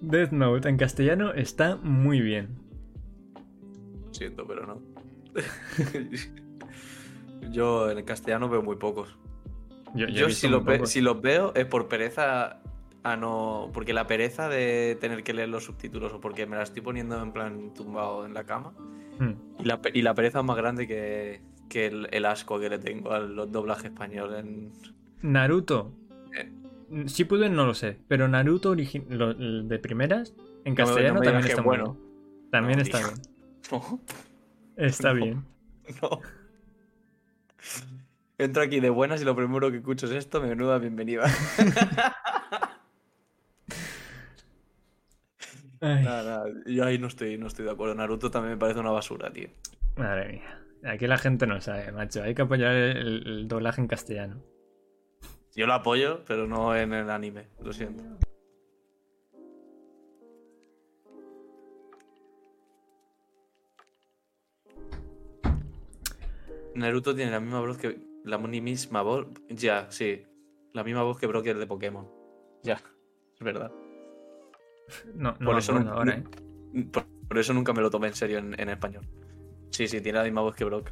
Death Note en castellano está muy bien. Siento, pero no. Yo en castellano veo muy pocos. Yo, si los, ve- pocos. si los veo es por pereza a no. Porque la pereza de tener que leer los subtítulos o porque me la estoy poniendo en plan tumbado en la cama. Hmm. Y la, y la pereza es más grande que, que el, el asco que le tengo al doblaje español en. Naruto. Eh. Shippuden no lo sé, pero Naruto lo- de primeras en castellano no también está bueno. bien. También No, está bien. Está bien. no. Entro aquí de buenas y lo primero que escucho es esto, menuda bienvenida. Ay, Nada, nada, yo ahí no estoy, no estoy de acuerdo. Naruto también me parece una basura, tío. madre mía. Aquí la gente no sabe, macho. Hay que apoyar el, el doblaje en castellano. Yo lo apoyo, pero no en el anime, lo siento. Naruto tiene la misma voz que. La misma voz. Ya, sí. La misma voz que Brock el de Pokémon. Ya, es verdad. No, no Por eso ahora, ¿eh? Por, por eso nunca me lo tomé en serio en, en español. Sí, sí, tiene la misma voz que Brock.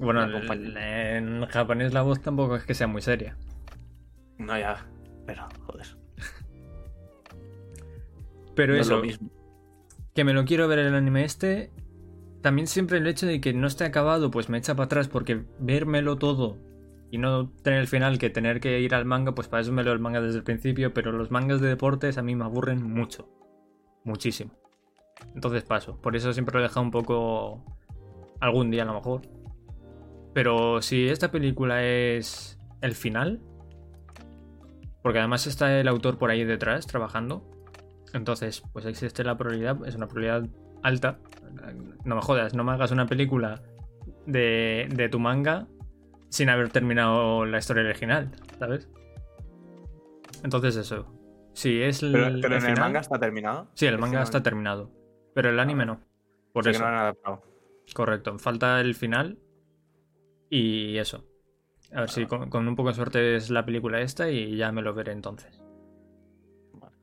Bueno, en japonés la voz tampoco es que sea muy seria. No, ya. Pero, joder. Pero no es eso, lo mismo. que me lo quiero ver el anime este. También siempre el hecho de que no esté acabado, pues me echa para atrás, porque vérmelo todo y no tener el final que tener que ir al manga, pues para eso me leo el manga desde el principio, pero los mangas de deportes a mí me aburren mucho. Muchísimo. Entonces paso. Por eso siempre lo he dejado un poco. algún día a lo mejor. Pero si esta película es el final, porque además está el autor por ahí detrás trabajando, entonces pues existe la probabilidad, es una probabilidad alta. No me jodas, no me hagas una película de, de tu manga sin haber terminado la historia original, ¿sabes? Entonces eso. Si es el, Pero, pero en el manga está terminado. Sí, el manga está terminado. Pero el anime Ah, no. Por que eso. no lo han adaptado. Correcto. Falta el final. Y eso. A ver si con, con un poco de suerte es la película esta y ya me lo veré entonces. Vale.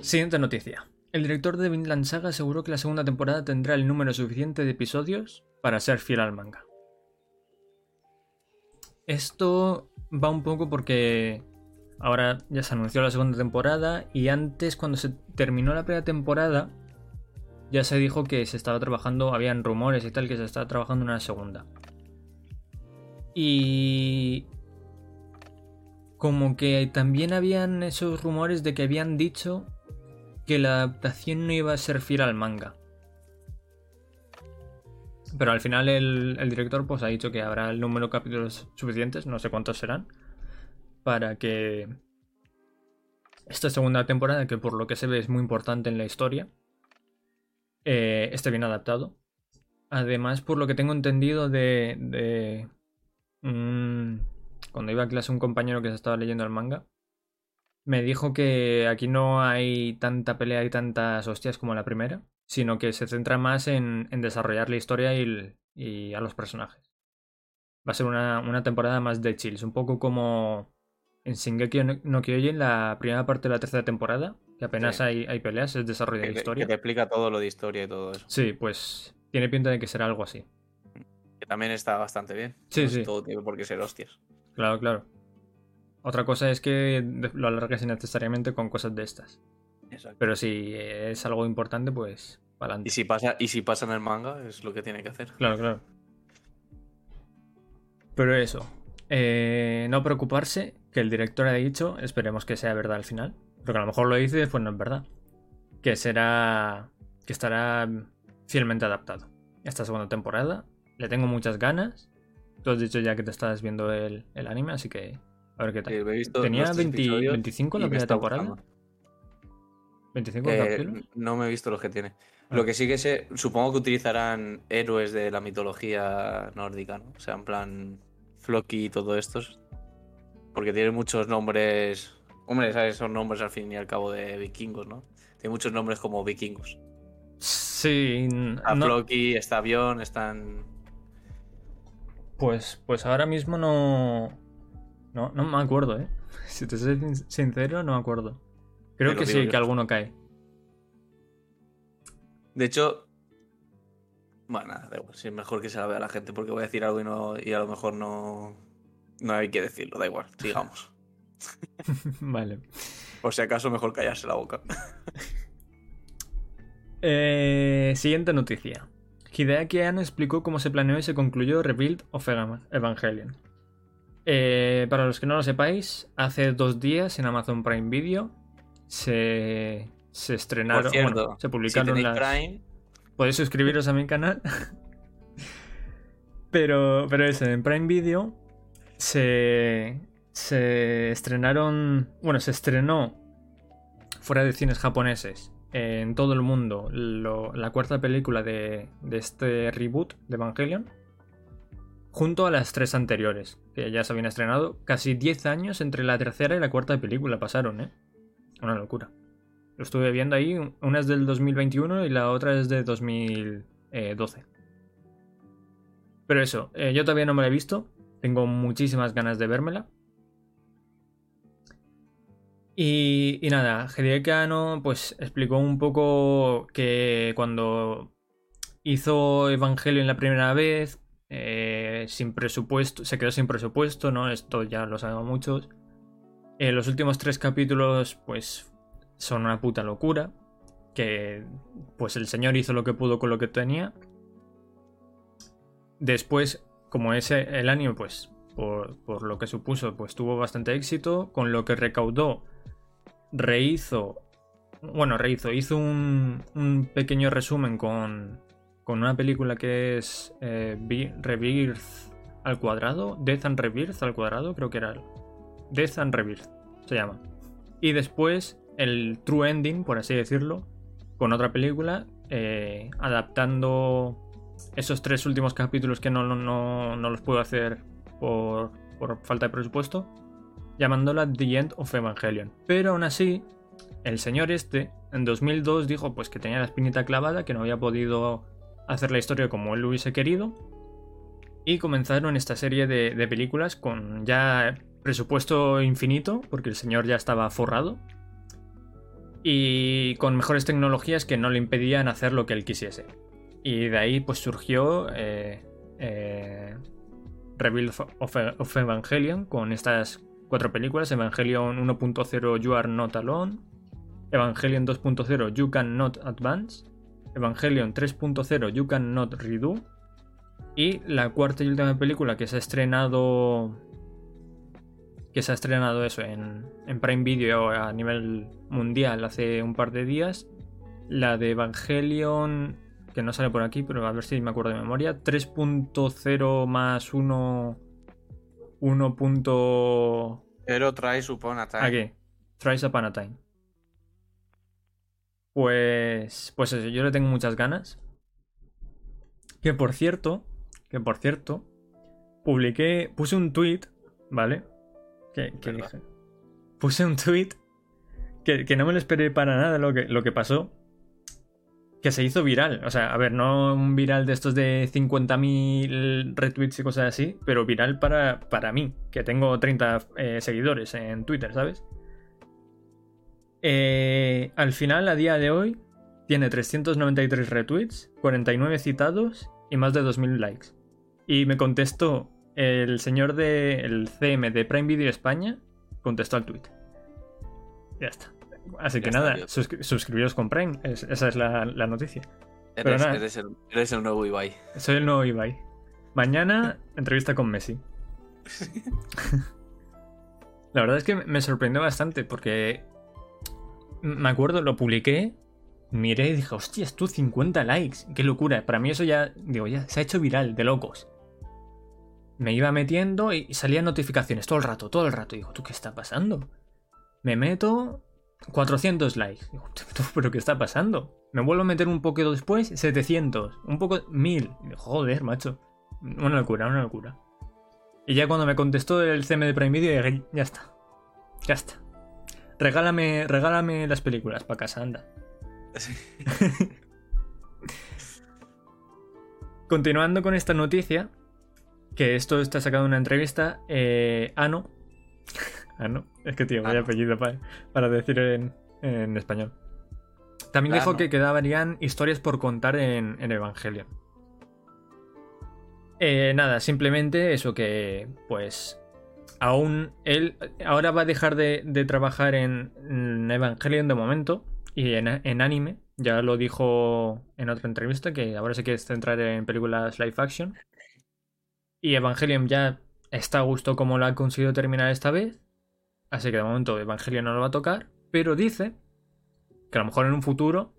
Siguiente noticia. El director de Vinland Saga aseguró que la segunda temporada tendrá el número suficiente de episodios para ser fiel al manga. Esto va un poco porque ahora ya se anunció la segunda temporada y antes cuando se terminó la primera temporada ya se dijo que se estaba trabajando, habían rumores y tal que se estaba trabajando en una segunda. Y como que también habían esos rumores de que habían dicho que la adaptación no iba a ser fiel al manga. Pero al final el, director pues ha dicho que habrá el número de capítulos suficientes, no sé cuántos serán, para que esta segunda temporada, que por lo que se ve es muy importante en la historia, eh, esté bien adaptado. Además, por lo que tengo entendido de mm, cuando iba a clase un compañero que se estaba leyendo el manga, me dijo que aquí no hay tanta pelea y tantas hostias como la primera, sino que se centra más en, en desarrollar la historia y, el- y a los personajes. Va a ser una, una temporada más de chills, un poco como en Shingeki no- Kyojin, la primera parte de la tercera temporada, que apenas Sí. hay, hay peleas, es desarrollo Que, de te- historia. que te explica todo lo de historia y todo eso. Sí, pues tiene pinta de que será algo así. Que también está bastante bien. Sí, No sí. Todo tiene por qué ser hostias. Claro, claro. Otra cosa es que lo alargues innecesariamente con cosas de estas. Exacto. Pero si es algo importante, pues para Y adelante. si pasa, y si pasa en el manga, es lo que tiene que hacer. Claro, claro. Pero eso. eh, no preocuparse, que el director ha dicho, esperemos que sea verdad al final. Porque a lo mejor lo dice y después no es verdad. Que será. que estará fielmente adaptado. Esta segunda temporada. Le tengo muchas ganas. Tú has dicho ya que te estás viendo el, el anime, así que. A ver qué tal. Sí, he visto Tenía los tres 20 episodios 25 y la me primera temporada. gustando. 25 Eh, capítulos. no me he visto los que tiene. Ah. Lo que sí que sé, supongo que utilizarán héroes de la mitología nórdica, ¿no? O sea, en plan Floki y todo estos. Porque tiene muchos nombres. Hombre, ¿sabes? Son nombres al fin y al cabo de vikingos, ¿no? Tiene muchos nombres como vikingos. Sí. A no- Floki, está avión, están. Pues, pues ahora mismo no. No, no me acuerdo, ¿eh? Si te soy sin- sincero, no me acuerdo. Creo que sí, yo. que alguno cae. De hecho. Bueno, nada, da igual. Si es mejor que se la vea la gente porque voy a decir algo y, no, y a lo mejor no. No hay que decirlo, da igual, sigamos. vale. Por si acaso, mejor callarse la boca. Eh, siguiente noticia. Hideaki Anno explicó cómo se planeó y se concluyó Rebuild of Evangelion. Eh, para los que no lo sepáis, hace dos días en Amazon Prime Video se, se estrenaron, Por cierto, bueno, se si publicaron tenéis las... Prime, Podéis suscribiros a mi canal. pero, pero eso, en Prime Video se, se estrenaron. Bueno, se estrenó fuera de cines japoneses en todo el mundo la cuarta película de, este reboot de Evangelion. Junto a las tres anteriores, que ya se habían estrenado. Casi 10 años entre la tercera y la cuarta película pasaron, ¿eh? Una locura. Lo estuve viendo ahí, una es del 2021 y la otra es de 2012. Pero eso, eh, yo todavía no me la he visto, tengo muchísimas ganas de vérmela. Y, y nada, Hideaki pues explicó un poco que cuando hizo Evangelion la primera vez, eh, sin presupuesto, se quedó sin presupuesto, ¿no? Esto ya lo sabemos muchos. Eh, los últimos tres capítulos pues son una puta locura. Que pues el señor hizo lo que pudo con lo que tenía. Después, como ese el año, pues, por, lo que supuso, pues tuvo bastante éxito. Con lo que recaudó, rehizo. Bueno, rehizo, hizo un, pequeño resumen con, con una película que es eh, Rebirth al cuadrado. Death and Rebirth al cuadrado, creo que era. Death and Rebirth se llama. Y después el True Ending, por así decirlo, con otra película, eh, adaptando esos tres últimos capítulos que no, no, no, no los puedo hacer por, falta de presupuesto, llamándola The End of Evangelion. Pero aún así, el señor este, en 2002, dijo pues que tenía la espinita clavada, que no había podido hacer la historia como él hubiese querido, y comenzaron esta serie de, de películas con ya presupuesto infinito, porque el señor ya estaba forrado, y con mejores tecnologías que no le impedían hacer lo que él quisiese. Y de ahí pues surgió eh, eh, Of, of Evangelion con estas cuatro películas, Evangelion 1.0 You Are Not Alone, Evangelion 2.0 You Can Not Advance, Evangelion 3.0 You Can Not Redo. Y la cuarta y última película que se ha estrenado que se ha estrenado eso en, en Prime Video a nivel mundial hace un par de días. La de Evangelion, que no sale por aquí, pero a ver si me acuerdo de memoria. 3.0 más 1. 1. punto- pero trae Upon a Time. Aquí. Thrice Upon a Time. Pues. Pues eso, yo le tengo muchas ganas. Que por cierto. Que por cierto. Publiqué. Puse un tweet. ¿Vale? Que, que dije. Puse un tweet. Que, que no me lo esperé para nada lo que, lo que pasó. Que se hizo viral. O sea, a ver, no un viral de estos de 50.000 retweets y cosas así. Pero viral para, para mí. Que tengo 30 eh, seguidores en Twitter, ¿sabes? Eh, al final, a día de hoy, tiene 393 retweets, 49 citados y más de 2.000 likes. Y me contestó el señor del CM de Prime Video España contestó al tweet. Ya está. Así que nada, suscri- suscribiros con Prime. es- esa es la, la noticia. Pero Eres, nada. eres el, eres el nuevo Ibai. Soy el nuevo Ibai. Mañana, entrevista con Messi. La verdad es que me sorprendió bastante porque me acuerdo, lo publiqué, miré y dije, hostias, tú 50 likes, qué locura. Para mí eso ya, digo, ya se ha hecho viral, de locos. Me iba metiendo y salían notificaciones todo el rato, todo el rato. Digo, ¿tú qué está pasando? Me meto 400 likes. Digo, "¿Tú, ¿pero qué está pasando? Me vuelvo a meter un poquito después, 700, un poco, 1000. Digo, Joder, macho. Una locura, una locura. Y ya cuando me contestó el CM de Prime Video, dije, ya está. Ya está. Regálame, regálame las películas para casa, anda. Continuando con esta noticia, que esto está sacado de una entrevista, eh, Ano. Ano, es que tío, vaya Ano. apellido para, para decir en, en español. También dijo Ano. que quedarían historias por contar en, en Evangelion. Eh, nada, simplemente eso que, pues, aún él ahora va a dejar de, de trabajar en, en Evangelion de momento y en, en anime. Ya lo dijo en otra entrevista que ahora se quiere centrar en películas live action. Y Evangelion ya está a gusto como lo ha conseguido terminar esta vez. Así que de momento Evangelion no lo va a tocar. Pero dice que a lo mejor en un futuro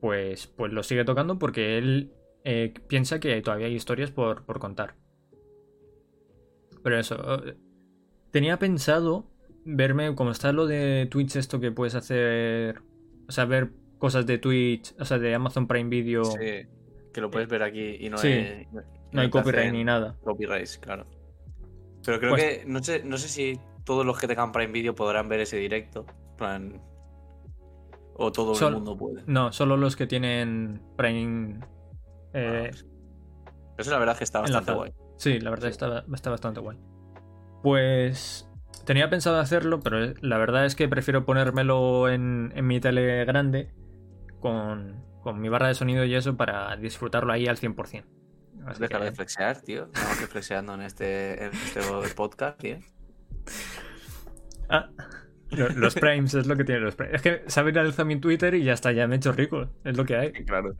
pues, pues lo sigue tocando porque él eh, piensa que todavía hay historias por, por contar. Pero eso, eh, tenía pensado verme, como está lo de Twitch, esto que puedes hacer, o sea, ver cosas de Twitch, o sea, de Amazon Prime Video, Sí, que lo puedes ver aquí y no, Sí. hay, no hay copyright ni nada. Copyrights, claro. Pero creo Pues- que no sé, no sé si todos los que tengan Prime Video podrán ver ese directo. plan, O todo Sol- el mundo puede. No, solo los que tienen Prime. eh, Eso la verdad es que está bastante enlazado. guay. Sí, la verdad está, está bastante guay. Pues tenía pensado hacerlo, pero la verdad es que prefiero ponérmelo en, en mi tele grande con, con mi barra de sonido y eso para disfrutarlo ahí al 100%. Así Dejar que- de flexear, tío. Estamos flexeando en este, en este podcast, tío. Ah, lo- los primes es lo que tiene los primes. Es que se ha viralizado mi Twitter y ya está, ya me he hecho rico. Es lo que hay. Claro.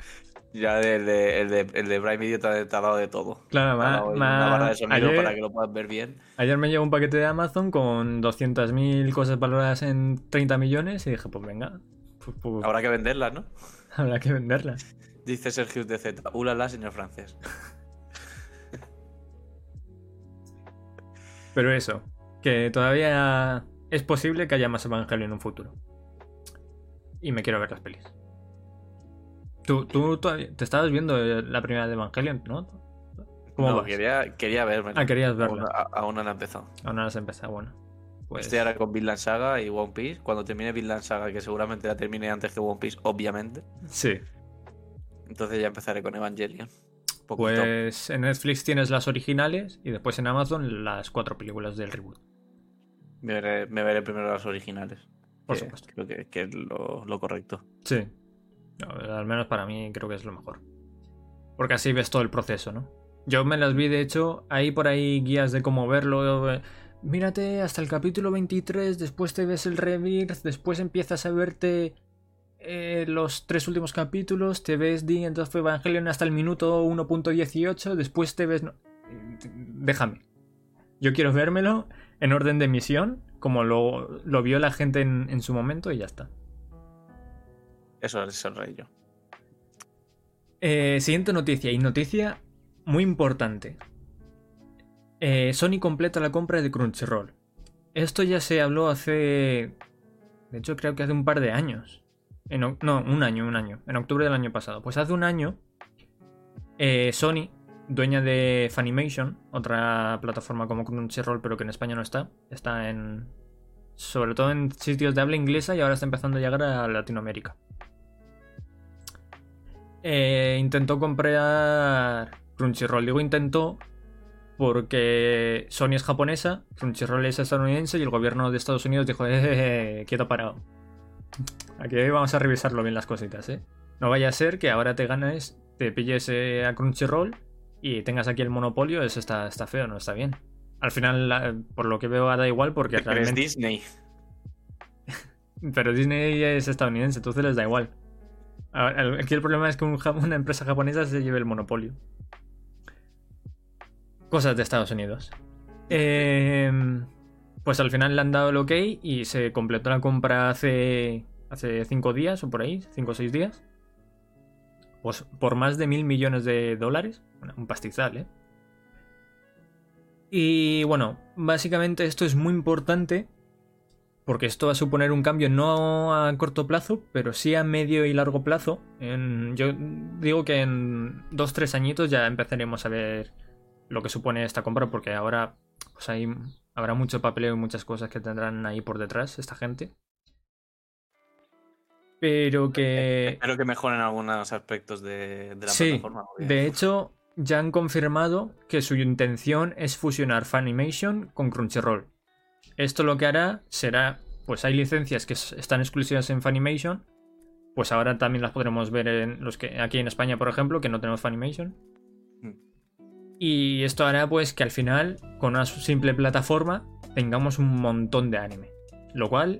Ya el de, el de, el de Prime Video te ha, te ha dado de todo. Claro, Te ha ma- dado ma- una barra de sonido ayer, para que lo puedas ver bien. ayer me llegó un paquete de Amazon con 200.000 cosas valoradas en 30 millones y dije, pues venga, pues- pues Habrá que venderlas, ¿no? habrá que venderlas. Dice Sergio de Z. Ulala, señor francés. Pero eso, que todavía es posible que haya más Evangelio en un futuro. Y me quiero ver las pelis. Tú, tú te estabas viendo eh, la primera de Evangelion, ¿no? ¿Cómo no, vas? quería, quería verme. Ah, querías verla. aún no la he empezado. Aún no las has empezado, bueno. Pues, Estoy ahora con Vinland Saga y One Piece. Cuando termine Vinland Saga, que seguramente la termine antes que One Piece, obviamente. Sí. Entonces ya empezaré con Evangelion. Poquito. Pues en Netflix tienes las originales y después en Amazon las cuatro películas del reboot. Me veré, me veré primero las originales. Por que supuesto. Creo que, que es lo, lo correcto. Sí. No, al menos para mí creo que es lo mejor. Porque así ves todo el proceso, ¿no? Yo me las vi, de hecho, hay por ahí guías de cómo verlo. eh, Mírate hasta el capítulo 23, después te ves el Rebirth, después empiezas a verte eh, los tres últimos capítulos, te ves The End of Evangelion hasta el minuto 1.18, después te ves... no- Déjame. Yo quiero vérmelo en orden de emisión, como lo, lo vio la gente en, en su momento y ya está. Eso es el rey yo. Eh, siguiente noticia, y noticia muy importante. Eh, Sony completa la compra de Crunchyroll. Esto ya se habló hace... De hecho, creo que hace un par de años. En no, un año, un año. En octubre del año pasado. Pues hace un año, eh, Sony, dueña de Funimation, otra plataforma como Crunchyroll, pero que en España no está, está en... Sobre todo en sitios de habla inglesa y ahora está empezando a llegar a Latinoamérica. Eh, intentó comprar Crunchyroll. Digo intentó porque Sony es japonesa, Crunchyroll es estadounidense y el gobierno de Estados Unidos dijo, eh, eh, eh, quieto parado. Aquí vamos a revisarlo bien las cositas, ¿eh? No vaya a ser que ahora te ganes, te pilles a Crunchyroll y tengas aquí el monopolio, eso está, está feo, no está bien. al final, la- por lo que veo, da igual porque Pero es realmente. Disney. Pero Disney es estadounidense, entonces les da igual. Aquí el problema es que un una empresa japonesa se lleve el monopolio. Cosas de Estados Unidos. Em, pues al final le han dado el ok y se completó la compra hace, hace cinco días o por ahí, cinco o seis días. Pues por más de mil millones de dólares. Un pastizal, ¿eh? Y bueno, básicamente esto es muy importante porque esto va a suponer un cambio no a corto plazo, pero sí a medio y largo plazo. Yo digo que en dos, tres añitos ya empezaremos a ver lo que supone esta compra, porque ahora pues hay, habrá mucho papeleo y muchas cosas que tendrán ahí por detrás esta gente. Pero que... Espero que mejoren algunos aspectos de, de la Sí, plataforma. porque- De hecho, ya han confirmado que su intención es fusionar Funimation con Crunchyroll. Esto lo que hará será, pues hay licencias que están exclusivas en Funimation, pues ahora también las podremos ver en los que aquí en España, por ejemplo, que no tenemos Funimation. Mm. Y esto hará pues que al final, con una simple plataforma, tengamos un montón de anime. Lo cual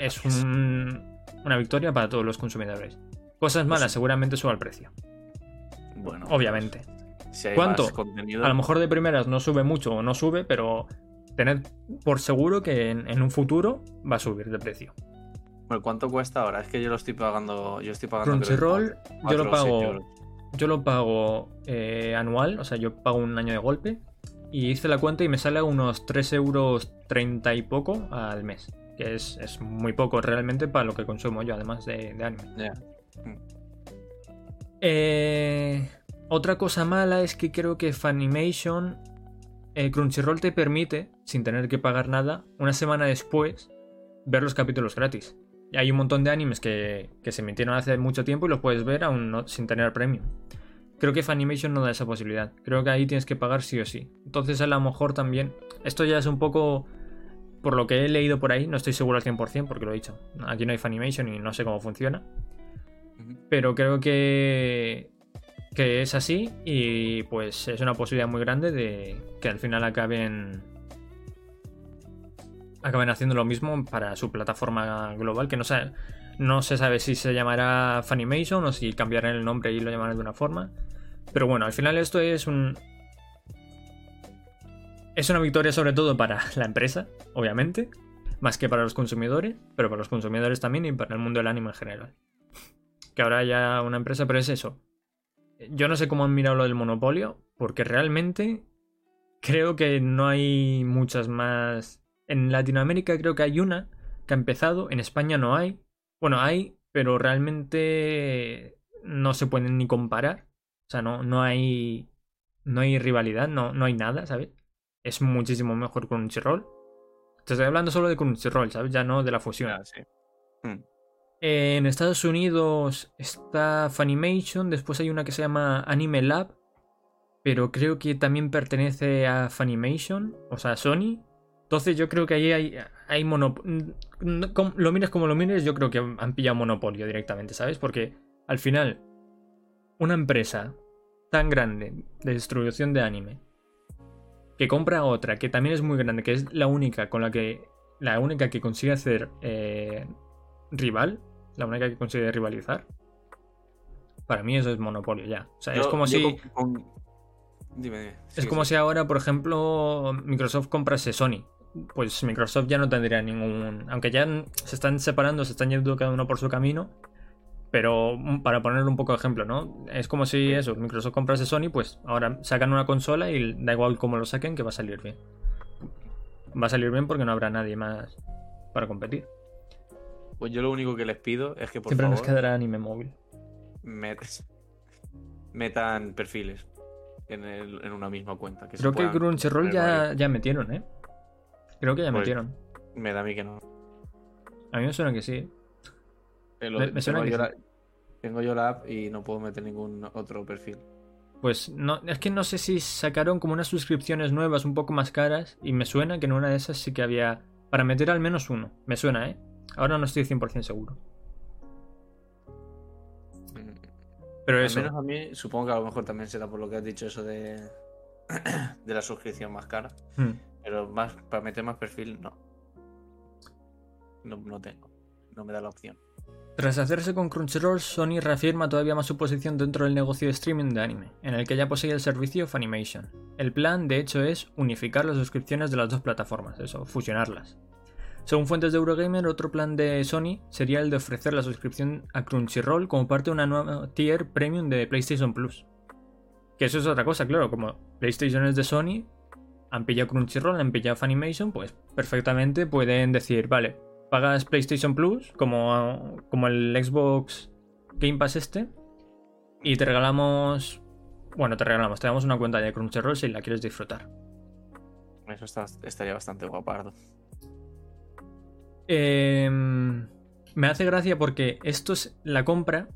es un- una victoria para todos los consumidores. Cosas malas, Pues- seguramente suba el precio. Bueno, Obviamente. pues, si hay ¿Cuánto? más contenido, A lo mejor de primeras no sube mucho o no sube, pero tened por seguro que en, en un futuro va a subir de precio. Bueno, ¿Cuánto cuesta ahora? Es que yo lo estoy pagando. Yo estoy pagando. Crunchyroll, yo lo pago, yo lo pago eh, anual, o sea, yo pago un año de golpe. Y hice la cuenta y me sale a unos 3 euros 30 y poco al mes. Que es, es muy poco realmente para lo que consumo yo, además de, de anime. Eh, otra cosa mala es que creo que Funimation, eh, Crunchyroll te permite, sin tener que pagar nada, una semana después, ver los capítulos gratis. Y hay un montón de animes que, que se emitieron hace mucho tiempo y los puedes ver aún no- sin tener premium. Creo que Funimation no da esa posibilidad. Creo que ahí tienes que pagar sí o sí. Entonces a lo mejor también... Esto ya es un poco... Por lo que he leído por ahí, no estoy seguro al 100% porque lo he dicho. Aquí no hay Funimation y no sé cómo funciona pero creo que, que es así y pues es una posibilidad muy grande de que al final acaben acaben haciendo lo mismo para su plataforma global que no se, no se sabe si se llamará Funimation o si cambiarán el nombre y lo llamarán de una forma pero bueno al final esto es un es una victoria sobre todo para la empresa obviamente más que para los consumidores pero para los consumidores también y para el mundo del anime en general que ahora haya una empresa, pero es eso. Yo no sé cómo han mirado lo del monopolio, porque realmente creo que no hay muchas más. En Latinoamérica creo que hay una que ha empezado, en España no hay. Bueno, hay, pero realmente no se pueden ni comparar. O sea, no, no hay. No hay rivalidad, no, no hay nada, ¿sabes? Es muchísimo mejor con Crunchyroll. Te estoy hablando solo de Crunchyroll, ¿sabes? Ya no de la fusión. Ya, sí. Mm. En Estados Unidos está Funimation, después hay una que se llama Anime Lab, pero creo que también pertenece a Funimation, o sea, a Sony. Entonces yo creo que ahí hay, hay monopolio. Lo mires como lo mires, yo creo que han pillado monopolio directamente, ¿sabes? Porque al final, una empresa tan grande de distribución de anime que compra otra que también es muy grande, que es la única con la que la única que consigue hacer eh, rival, la única que consigue rivalizar. Para mí eso es monopolio ya. O sea, es como si con- con- Dime, dime. es como si ahora, por ejemplo, Microsoft comprase Sony. Pues Microsoft ya no tendría ningún. Aunque ya se están separando, se están yendo cada uno por su camino. Pero mm, para poner un poco de ejemplo, ¿no? Es como si eso, Microsoft comprase Sony, pues ahora sacan una consola y da igual cómo lo saquen, que va a salir bien. Va a salir bien porque no habrá nadie más para competir. Pues yo lo único que les pido es que por Siempre favor nos quedará anime móvil. met- metan perfiles en, el- en una misma cuenta. Que se Creo que Crunchyroll ya, ya metieron, ¿eh? Creo que ya Pues- metieron. Me da a mí que no. A mí me suena que sí. Eh, lo- Me- me suena tengo, que yo sí. la, tengo yo la app y no puedo meter ningún otro perfil. Pues no, es que no sé si sacaron como unas suscripciones nuevas un poco más caras y me suena que en una de esas sí que había para meter al menos uno. Me suena, ¿eh? Ahora no estoy 100% seguro. Mm. Pero Al eso, menos a mí, supongo que a lo mejor también será por lo que has dicho eso de, de la suscripción más cara. mm, Pero más para meter más perfil, no. No, no tengo. No me da la opción. Tras hacerse con Crunchyroll, Sony reafirma todavía más su posición dentro del negocio de streaming de anime, en el que ya posee el servicio Funimation. El plan, de hecho, es unificar las suscripciones de las dos plataformas, eso, fusionarlas. Según fuentes de Eurogamer, otro plan de Sony sería el de ofrecer la suscripción a Crunchyroll como parte de una nueva tier premium de PlayStation Plus. Que eso es otra cosa, claro, como PlayStation es de Sony, han pillado Crunchyroll, han pillado Funimation, pues perfectamente pueden decir, vale, pagas PlayStation Plus, como, como el Xbox Game Pass este, y te regalamos, bueno, te regalamos, te damos una cuenta de Crunchyroll si la quieres disfrutar. Eso está- estaría bastante guapardo. Eh, me hace gracia porque esto es la compra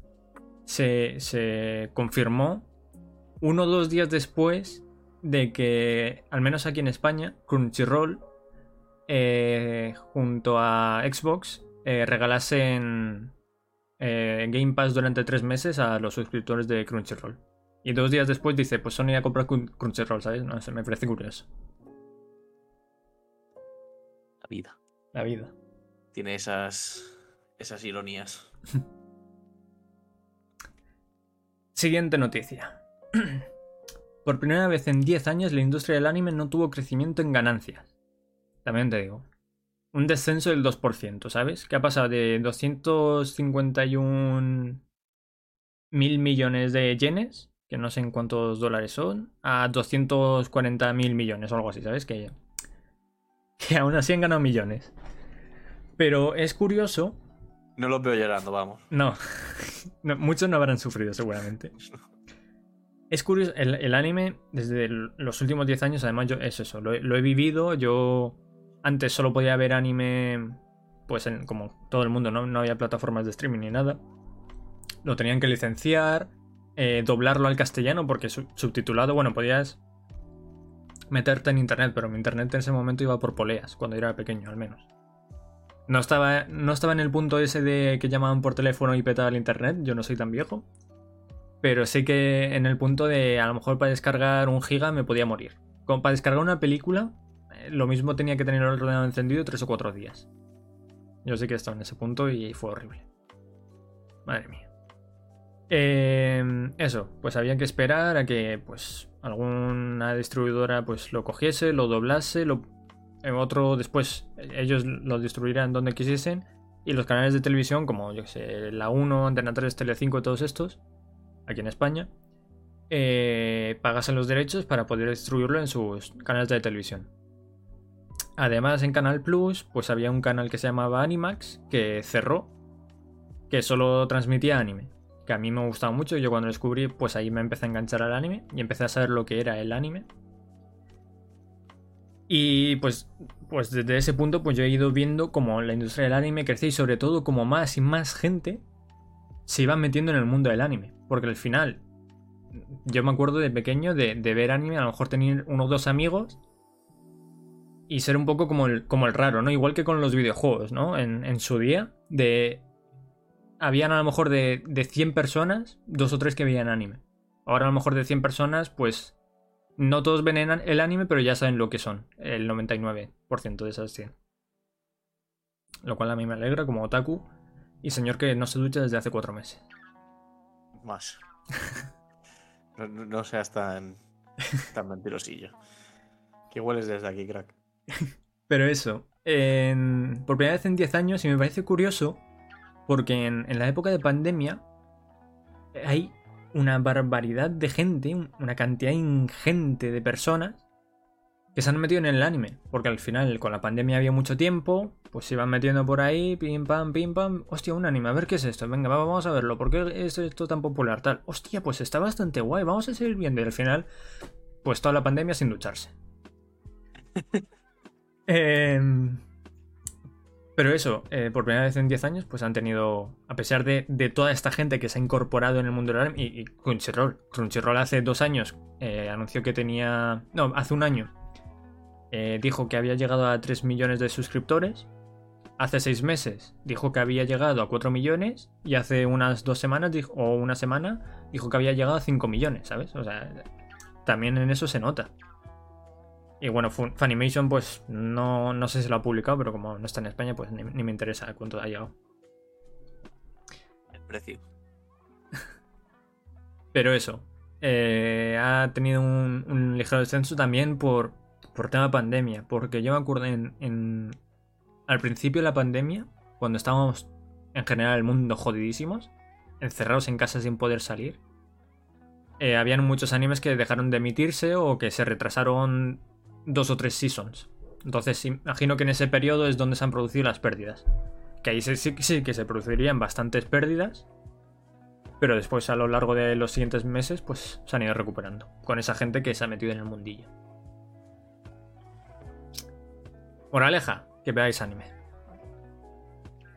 se, se confirmó uno o dos días después de que, al menos aquí en España, Crunchyroll, eh, junto a Xbox, eh, regalasen eh, Game Pass durante tres meses a los suscriptores de Crunchyroll. Y dos días después dice, pues Sony ha comprado Crun- Crunchyroll, ¿sabes? No sé, me parece curioso. La vida. La vida. Tiene esas. esas ironías. Siguiente noticia. Por primera vez en 10 años la industria del anime no tuvo crecimiento en ganancias. También te digo. Un descenso del 2%, ¿sabes? Que ha pasado de 251 mil millones de yenes, que no sé en cuántos dólares son, a 240 mil millones o algo así, ¿sabes? Que, que aún así han ganado millones. Pero es curioso No los veo llorando, vamos. no. No, muchos no habrán sufrido, seguramente. Es curioso, el, el anime, desde el- los últimos 10 años, además, yo es eso, lo he vivido. Yo antes solo podía ver anime, pues como todo el mundo, ¿no? no había plataformas de streaming ni nada. Lo tenían que licenciar, eh, doblarlo al castellano, porque su- subtitulado, bueno, podías meterte en internet, pero mi internet en ese momento iba por poleas, cuando era pequeño, al menos. No estaba, no estaba en el punto ese de que llamaban por teléfono y petaba el internet, yo no soy tan viejo. Pero sí que en el punto de a lo mejor para descargar un giga me podía morir. Como para descargar una película, lo mismo tenía que tener el ordenador encendido tres o cuatro días. Yo sé que estaba en ese punto y fue horrible. Madre mía. Eh, eso, pues había que esperar a que pues alguna distribuidora pues lo cogiese, lo doblase, lo en otro después eh, ellos lo distribuirán donde quisiesen y los canales de televisión como yo sé la 1 Antena 3 Telecinco todos estos aquí en España eh, pagasen los derechos para poder distribuirlo en sus canales de televisión además en Canal Plus pues había un canal que se llamaba Animax que cerró que solo transmitía anime que a mí me gustaba mucho yo cuando lo descubrí pues ahí me empecé a enganchar al anime y empecé a saber lo que era el anime y pues, pues desde ese punto pues yo he ido viendo como la industria del anime crece y sobre todo como más y más gente se iba metiendo en el mundo del anime. Porque al final, yo me acuerdo de pequeño de, de ver anime, a lo mejor tener uno o dos amigos y ser un poco como el, como el raro, ¿no? Igual que con los videojuegos, ¿no? En, en su día, de... Habían a lo mejor de, de 100 personas, dos o tres que veían anime. Ahora a lo mejor de 100 personas, pues no todos ven en- el anime, pero ya saben lo que son, el 99% de esas 100. Lo cual a mí me alegra como otaku y señor que no se ducha desde hace cuatro meses. Más. No seas tan, tan mentirosillo. Que hueles desde aquí, crack. Pero eso, por primera vez en 10 años, y me parece curioso, porque en, en la época de pandemia hay una barbaridad de gente, un- una cantidad ingente de personas que se han metido en el anime. Porque al final, con la pandemia había mucho tiempo, pues se iban metiendo por ahí, pim pam, pim pam. Hostia, un anime, a ver qué es esto. Venga, va, vamos a verlo. ¿Por qué es esto tan popular? Tal. Hostia, pues está bastante guay, vamos a seguir viendo. Y al final, pues toda la pandemia sin ducharse. Em, pero eso, eh, por primera vez en 10 años, pues han tenido, a pesar de, toda esta gente que se ha incorporado en el mundo del anime, y, y Crunchyroll, Crunchyroll hace dos años eh, anunció que tenía, no, hace un año, eh, dijo que había llegado a 3 millones de suscriptores, hace 6 meses dijo que había llegado a 4 millones, y hace unas dos semanas, o una semana, dijo que había llegado a 5 millones, ¿sabes? O sea, también en eso se nota. Y bueno, Funimation, pues no, no sé si lo ha publicado, pero como no está en España, pues ni, me interesa cuánto ha llegado. El precio. pero eso. Eh, ha tenido un, ligero descenso también por, por tema pandemia. Porque yo me acuerdo en, al principio de la pandemia, cuando estábamos en general el mundo jodidísimos, encerrados en casa sin poder salir, eh, habían muchos animes que dejaron de emitirse o que se retrasaron dos o tres seasons. Entonces imagino que en ese periodo es donde se han producido las pérdidas. Que ahí sí, sí, que se producirían bastantes pérdidas. Pero después a lo largo de los siguientes meses pues se han ido recuperando. Con esa gente que se ha metido en el mundillo. Moraleja, que veáis anime.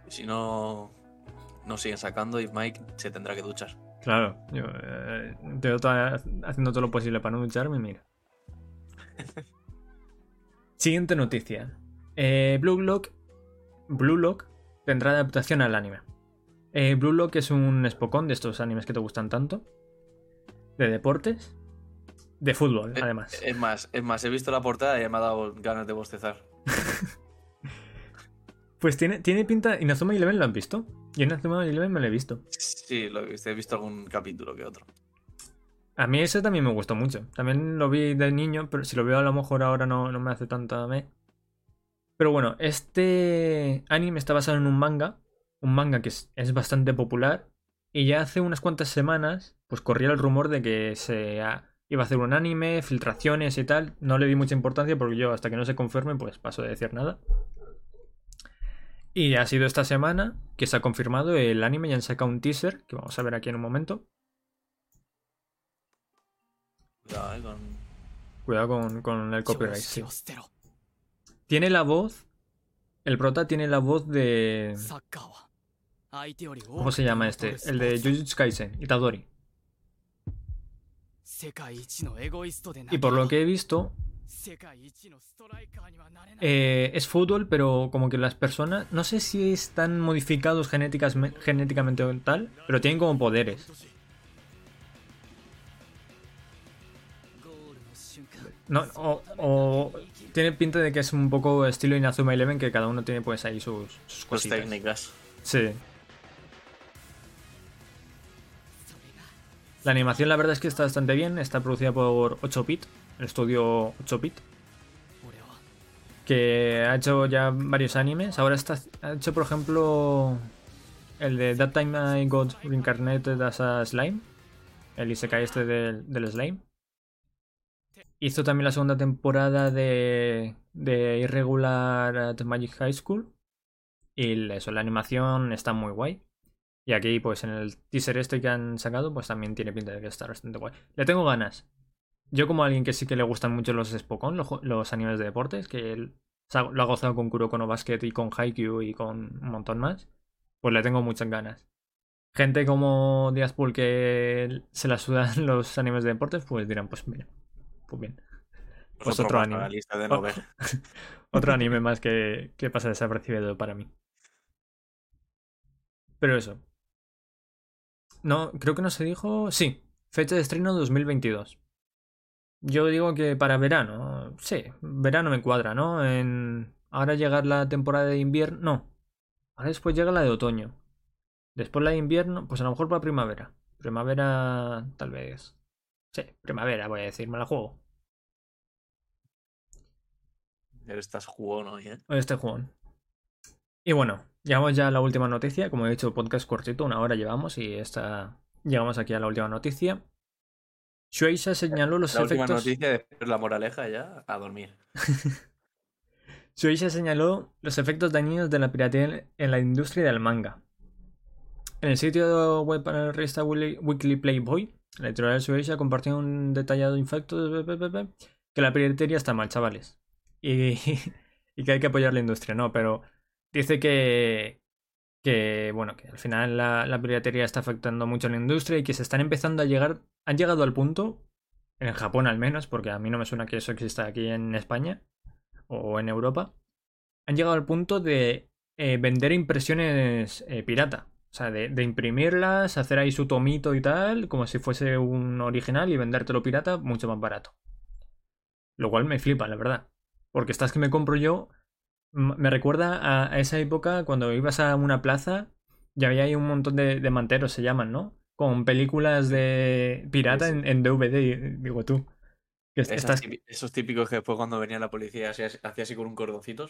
Si no, no siguen sacando y Mike se tendrá que duchar. Claro, yo eh, haciendo todo lo posible para no ducharme, mira. Siguiente noticia. Eh, Blue Lock. Blue Lock tendrá adaptación al anime. Eh, Blue Lock es un espocón de estos animes que te gustan tanto. De deportes. De fútbol, eh, además. Es más, es más, he visto la portada y me ha dado ganas de bostezar. pues tiene, tiene pinta. ¿Inazuma Eleven lo han visto? Yo Inazuma Eleven me lo he visto. Sí, lo he visto. He visto algún capítulo que otro. A mí ese también me gustó mucho. También lo vi de niño, pero si lo veo a lo mejor ahora no, me hace tanta me. Pero bueno, este anime está basado en un manga. Un manga que es, bastante popular. Y ya hace unas cuantas semanas, pues corría el rumor de que se iba a hacer un anime, filtraciones y tal. No le di mucha importancia porque yo hasta que no se confirme, pues paso de decir nada. Y ha sido esta semana que se ha confirmado el anime, ya han sacado un teaser, que vamos a ver aquí en un momento. Cuidado, con... el copyright. Tiene la voz. El prota tiene la voz de. ¿Cómo se llama este? El de Jujutsu Kaisen, Itadori. Y por lo que he visto, eh, es fútbol, pero como que las personas, no sé si están modificados genéticamente o tal, pero tienen como poderes. No, o, tiene pinta de que es un poco estilo Inazuma Eleven, que cada uno tiene pues ahí sus, sus técnicas. Sí. La animación la verdad es que está bastante bien, está producida por 8-Bit, el estudio 8-Bit. Que ha hecho ya varios animes. Ahora está, ha hecho, por ejemplo, el de That Time I Got Reincarnated as a Slime. El Isekai este del, del Slime. Hizo también la segunda temporada de, Irregular at Magic High School. Y eso, la animación está muy guay. Y aquí, pues en el teaser este que han sacado, pues también tiene pinta de que está bastante guay. Le tengo ganas. Yo como alguien que sí que le gustan mucho los Spokon, los, animes de deportes, que lo ha gozado con Kuroko no Basket y con Haikyuu y con un montón más, pues le tengo muchas ganas. Gente como Diaspol que se la sudan los animes de deportes, pues dirán, pues mira, pues bien. Pues otro, anime. otro anime más que, que pasa desapercibido para mí. Pero eso. No, creo que no se dijo. Sí, fecha de estreno 2022. Yo digo que para verano. Sí, verano me cuadra, ¿no? En... Ahora llega la temporada de invierno. No. Ahora después llega la de otoño. Después la de invierno, pues a lo mejor para primavera. Primavera, tal vez. Sí, primavera, voy a decir, me la juego. Estás jugón hoy, ¿eh? Hoy estoy jugón. Y bueno, llegamos ya a la última noticia. Como he dicho, podcast cortito, una hora llevamos y esta... llegamos aquí a la última noticia. Shueisha señaló los efectos. La última noticia, después la moraleja ya, a dormir. Shueisha señaló los efectos dañinos de la piratería en la industria del manga. En el sitio web para la revista Weekly Playboy, la editorial Shueisha compartió un detallado infecto que la piratería está mal, chavales. Y, que hay que apoyar la industria, ¿no? Pero dice que, que bueno, que al final la, la, piratería está afectando mucho a la industria y que se están empezando a llegar, han llegado al punto, en Japón al menos, porque a mí no me suena que eso exista aquí en España o en Europa, han llegado al punto de eh, vender impresiones eh, pirata. O sea, de, de, imprimirlas, hacer ahí su tomito y tal, como si fuese un original y vendértelo pirata mucho más barato. Lo cual me flipa, la verdad. Porque estas que me compro yo me recuerda a, esa época cuando ibas a una plaza y había ahí un montón de, de manteros, se llaman, ¿no? Con películas de pirata En, DVD, digo tú. Esos típicos que después cuando venía la policía hacía, así con un cordoncito.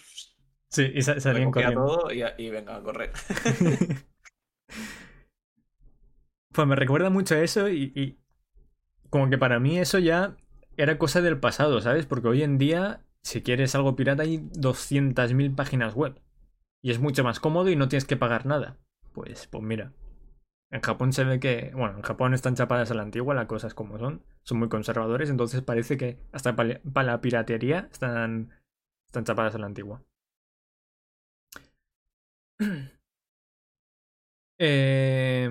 Sí, y salían corriendo. todo y, y venga a correr. pues me recuerda mucho a eso y, como que para mí eso ya era cosa del pasado, ¿sabes? Porque hoy en día, si quieres algo pirata, hay 200.000 páginas web. Y es mucho más cómodo y no tienes que pagar nada. Pues, pues mira. En Japón se ve que, bueno, en Japón están chapadas a la antigua, las cosas como son. Son muy conservadores, entonces parece que hasta para la piratería están, están chapadas a la antigua. eh,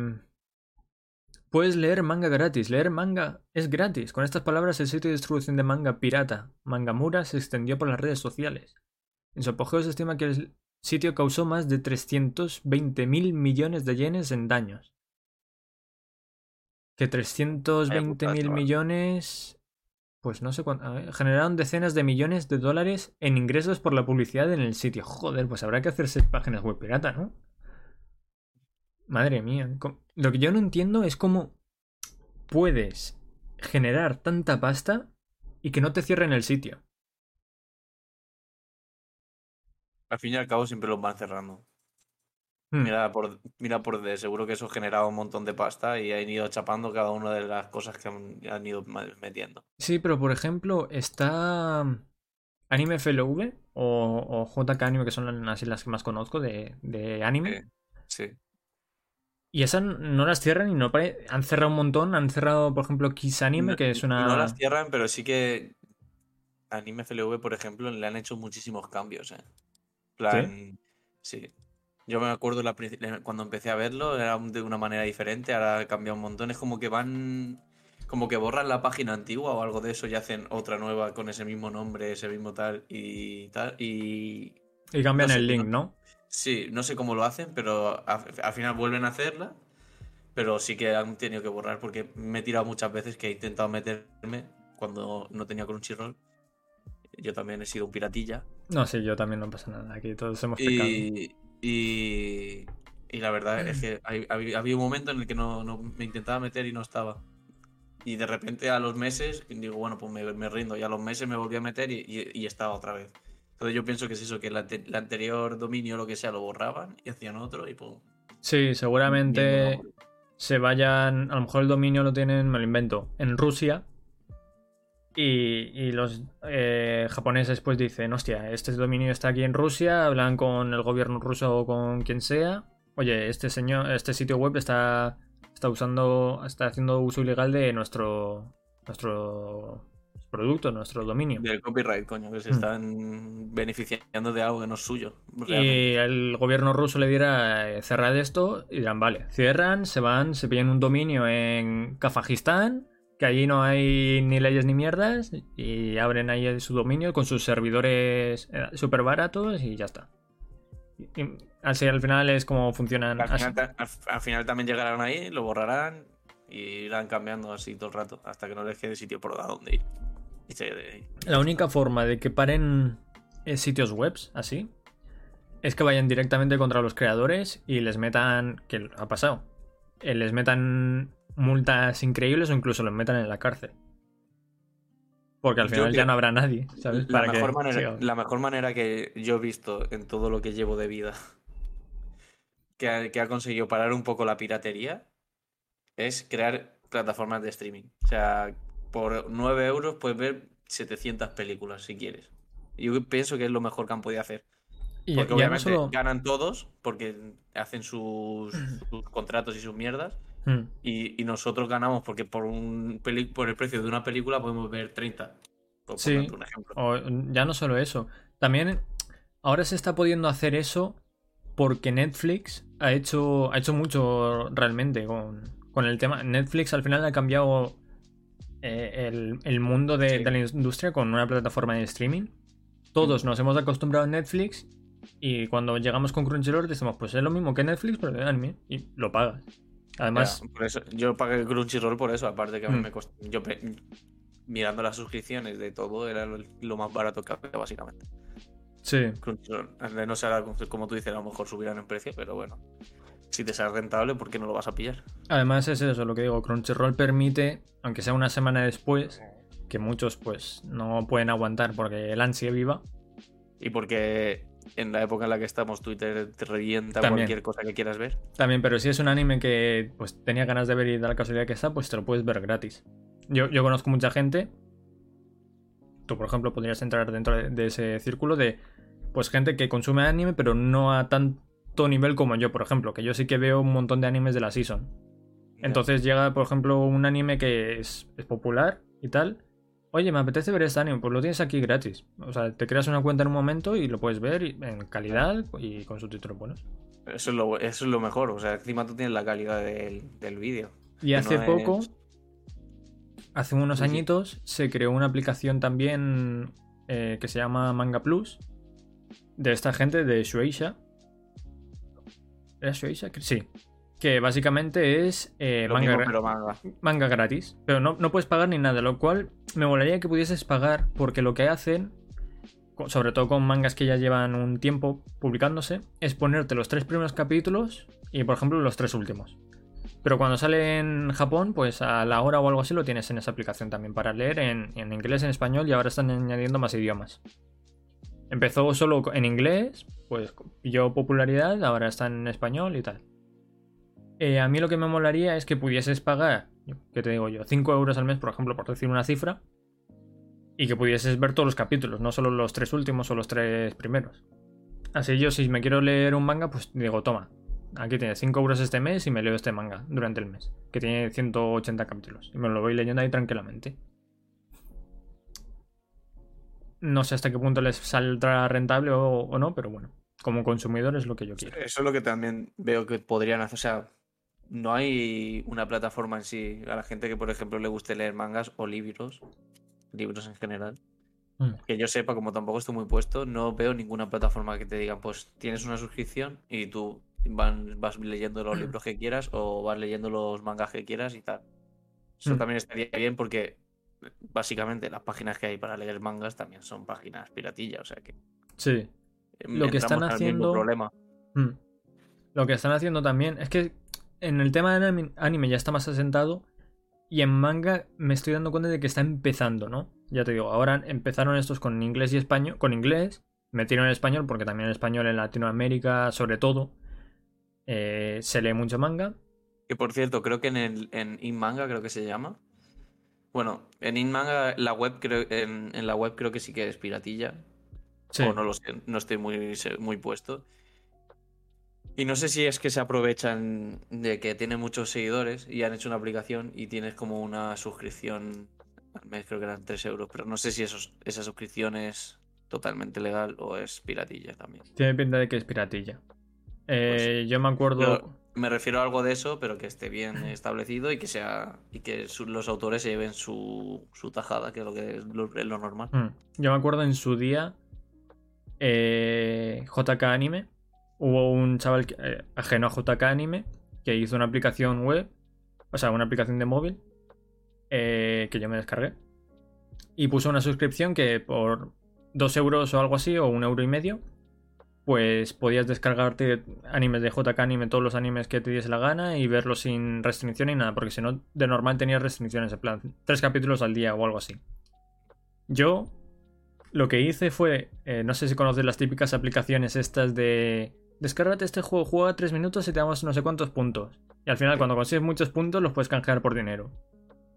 Puedes leer manga gratis. Leer manga es gratis. Con estas palabras, el sitio de distribución de manga pirata, Mangamura, se extendió por las redes sociales. En su apogeo se estima que el sitio causó más de 320 mil millones de yenes en daños. Que 320 mil millones. Pues no sé cuánto. generaron decenas de millones de dólares en ingresos por la publicidad en el sitio. Joder, pues habrá que hacerse páginas web pirata, ¿no? Madre mía. Lo que yo no entiendo es cómo puedes generar tanta pasta y que no te cierren el sitio. Al fin y al cabo siempre los van cerrando. Hmm. Mira, por, mira por de seguro que eso ha generado un montón de pasta y han ido chapando cada una de las cosas que han, ido metiendo. Sí, pero por ejemplo, está Anime FLV o, o JK Anime, que son así las que más conozco de, de anime. sí. Y esas no las cierran y no han cerrado un montón. Han cerrado, por ejemplo, Kiss Anime, que es una. No las cierran, pero sí que Anime FLV, por ejemplo, le han hecho muchísimos cambios. ¿eh? Plan, ¿Sí? Yo me acuerdo la, cuando empecé a verlo, era de una manera diferente, ahora ha cambiado un montón. Es como que van. Como que borran la página antigua o algo de eso y hacen otra nueva con ese mismo nombre, ese mismo tal y tal. Y. Y cambian el link, ¿no? Sí, no sé cómo lo hacen, pero al final vuelven a hacerla. Pero sí que han tenido que borrar porque me he tirado muchas veces que he intentado meterme cuando no tenía Crunchyroll. Yo también he sido un piratilla. No, sí, yo también no pasa nada. Aquí todos hemos pecado. Y, y, la verdad es que había un momento en el que no, me intentaba meter y no estaba. Y de repente a los meses, digo, bueno, pues me, rindo. Y a los meses me volví a meter y estaba otra vez. Entonces yo pienso que es eso, que el, anterior dominio lo que sea lo borraban y hacían otro y pues... Sí, seguramente se vayan, a lo mejor el dominio lo tienen, me lo invento, en Rusia. Y, los eh, japoneses pues dicen, hostia, este dominio está aquí en Rusia, hablan con el gobierno ruso o con quien sea. Oye, este señor, este sitio web está, está usando, está haciendo uso ilegal de nuestro, nuestro producto, nuestro dominio. Del copyright, coño, que se hmm. están beneficiando de algo que no es suyo. Y el gobierno ruso le dirá eh, cerrad esto y dirán, vale, cierran, se van, se pillan un dominio en Kazajistán, que allí no hay ni leyes ni mierdas, y abren ahí su dominio con sus servidores eh, súper baratos y ya está. así al final es como funcionan. Al final, al final, también llegarán ahí, lo borrarán y irán cambiando así todo el rato hasta que no les quede sitio por donde ir. La única forma de que paren eh, sitios web así es que vayan directamente contra los creadores y les metan. que ha pasado? Eh, les metan multas increíbles o incluso los metan en la cárcel. Porque al final ya no habrá nadie, La, mejor manera, la mejor manera que yo he visto en todo lo que llevo de vida que que ha conseguido parar un poco la piratería es crear plataformas de streaming. O sea, por 9 euros puedes ver 700 películas si quieres. Yo pienso que es lo mejor que han podido hacer. porque obviamente ganan todos, porque hacen sus, contratos y sus mierdas. Hmm. Y, nosotros ganamos porque por un por el precio de una película podemos ver 30. sí. un ejemplo. ya no solo eso. También ahora se está pudiendo hacer eso porque Netflix ha hecho, ha hecho mucho realmente con, con el tema. Netflix al final ha cambiado eh, el, mundo de, la industria con una plataforma de streaming. Todos nos hemos acostumbrado a Netflix y cuando llegamos con Crunchyroll decimos, pues es lo mismo que Netflix, pero de anime y lo pagas. Además, por eso, yo pagué Crunchyroll por eso, aparte que a mí mm. me costó. Yo mirando las suscripciones de todo, era lo, lo más barato que había, básicamente. Sí. Crunchyroll. No sé, como tú dices, a lo mejor subirán en precio, pero bueno. Si te sale rentable, ¿por qué no lo vas a pillar? Además es eso lo que digo, Crunchyroll permite, aunque sea una semana después, que muchos pues no pueden aguantar porque el ansia viva. Y porque en la época en la que estamos Twitter te revienta También. cualquier cosa que quieras ver. También, pero si es un anime que pues tenía ganas de ver y da la casualidad que está, pues te lo puedes ver gratis. Yo, yo conozco mucha gente. Tú, por ejemplo, podrías entrar dentro de, de ese círculo de pues gente que consume anime, pero no a nivel como yo, por ejemplo, que yo sí que veo un montón de animes de la season. Entonces llega, por ejemplo, un anime que es, es popular y tal. Oye, me apetece ver este anime, pues lo tienes aquí gratis. O sea, te creas una cuenta en un momento y lo puedes ver en calidad y con subtítulos buenos. Eso es, lo, eso es lo mejor. O sea, encima tú tienes la calidad del, del vídeo. Y hace no poco, es- hace unos sí. añitos, se creó una aplicación también eh, que se llama Manga Plus. De esta gente de Shueisha. ¿Era Shueisha? Que- Sí. Que básicamente es eh, Lo manga, mismo, gra- pero manga. manga gratis. Pero no, no puedes pagar ni nada. Lo cual me molaría que pudieses pagar. Porque lo que hacen, sobre todo con mangas que ya llevan un tiempo publicándose, es ponerte los tres primeros capítulos y, por ejemplo, los tres últimos. Pero cuando sale en Japón, pues a la hora o algo así lo tienes en esa aplicación también para leer en, en inglés, en español y ahora están añadiendo más idiomas. Empezó solo en inglés, pues pilló popularidad, ahora está en español y tal. Eh, a mí lo que me molaría es que pudieses pagar, ¿qué te digo yo? 5 euros al mes, por ejemplo, por decir una cifra, y que pudieses ver todos los capítulos, no solo los tres últimos o los tres primeros. Así yo, si me quiero leer un manga, pues digo, toma, aquí tienes 5 euros este mes y me leo este manga durante el mes, que tiene 180 capítulos, y me lo voy leyendo ahí tranquilamente. No sé hasta qué punto les saldrá rentable o, o no, pero bueno, como consumidor es lo que yo quiero. Eso es lo que también veo que podrían hacer. O sea, no hay una plataforma en sí. A la gente que, por ejemplo, le guste leer mangas o libros, libros en general, Mm. que yo sepa, como tampoco estoy muy puesto, no veo ninguna plataforma que te diga, pues tienes una suscripción y tú van- vas leyendo los libros que quieras o vas leyendo los mangas que quieras y tal. Eso Mm. también estaría bien porque básicamente las páginas que hay para leer mangas también son páginas piratillas, o sea que Sí. Lo que están haciendo- problema. Mm. Lo que están haciendo también es que en el tema de anime, ya está más asentado y en manga me estoy dando cuenta de que está empezando, ¿no? Ya te digo, ahora empezaron estos con inglés y español, con inglés, metieron el español porque también el español en Latinoamérica, sobre todo, eh, se lee mucho manga. Que por cierto, creo que en el en InManga creo que se llama. Bueno, en InManga la web creo en, en la web creo que sí que es piratilla. Sí. O no lo sé, no estoy muy, muy puesto. Y no sé si es que se aprovechan de que tiene muchos seguidores y han hecho una aplicación y tienes como una suscripción al mes, creo que eran 3 euros, pero no sé si esos, esa suscripción es totalmente legal o es piratilla también. Tiene pinta de que es piratilla. Eh, yo me acuerdo... Pero me refiero a algo de eso, pero que esté bien establecido y que sea y que su- los autores se lleven su, su tajada, que es lo que es lo, es lo normal. Mm. Yo me acuerdo en su día, eh, JK Anime, hubo un chaval que- eh, ajeno a JK Anime que hizo una aplicación web, o sea, una aplicación de móvil, eh, que yo me descargué, y puso una suscripción que por dos euros o algo así, o un euro y medio, pues podías descargarte animes de JK Anime, todos los animes que te diese la gana y verlos sin restricción ni nada, porque si no, de normal tenías restricciones, en plan, tres capítulos al día o algo así. Yo lo que hice fue, eh, no sé si conoces las típicas aplicaciones estas de descárgate este juego, juega tres minutos y te damos no sé cuántos puntos. Y al final cuando consigues muchos puntos los puedes canjear por dinero.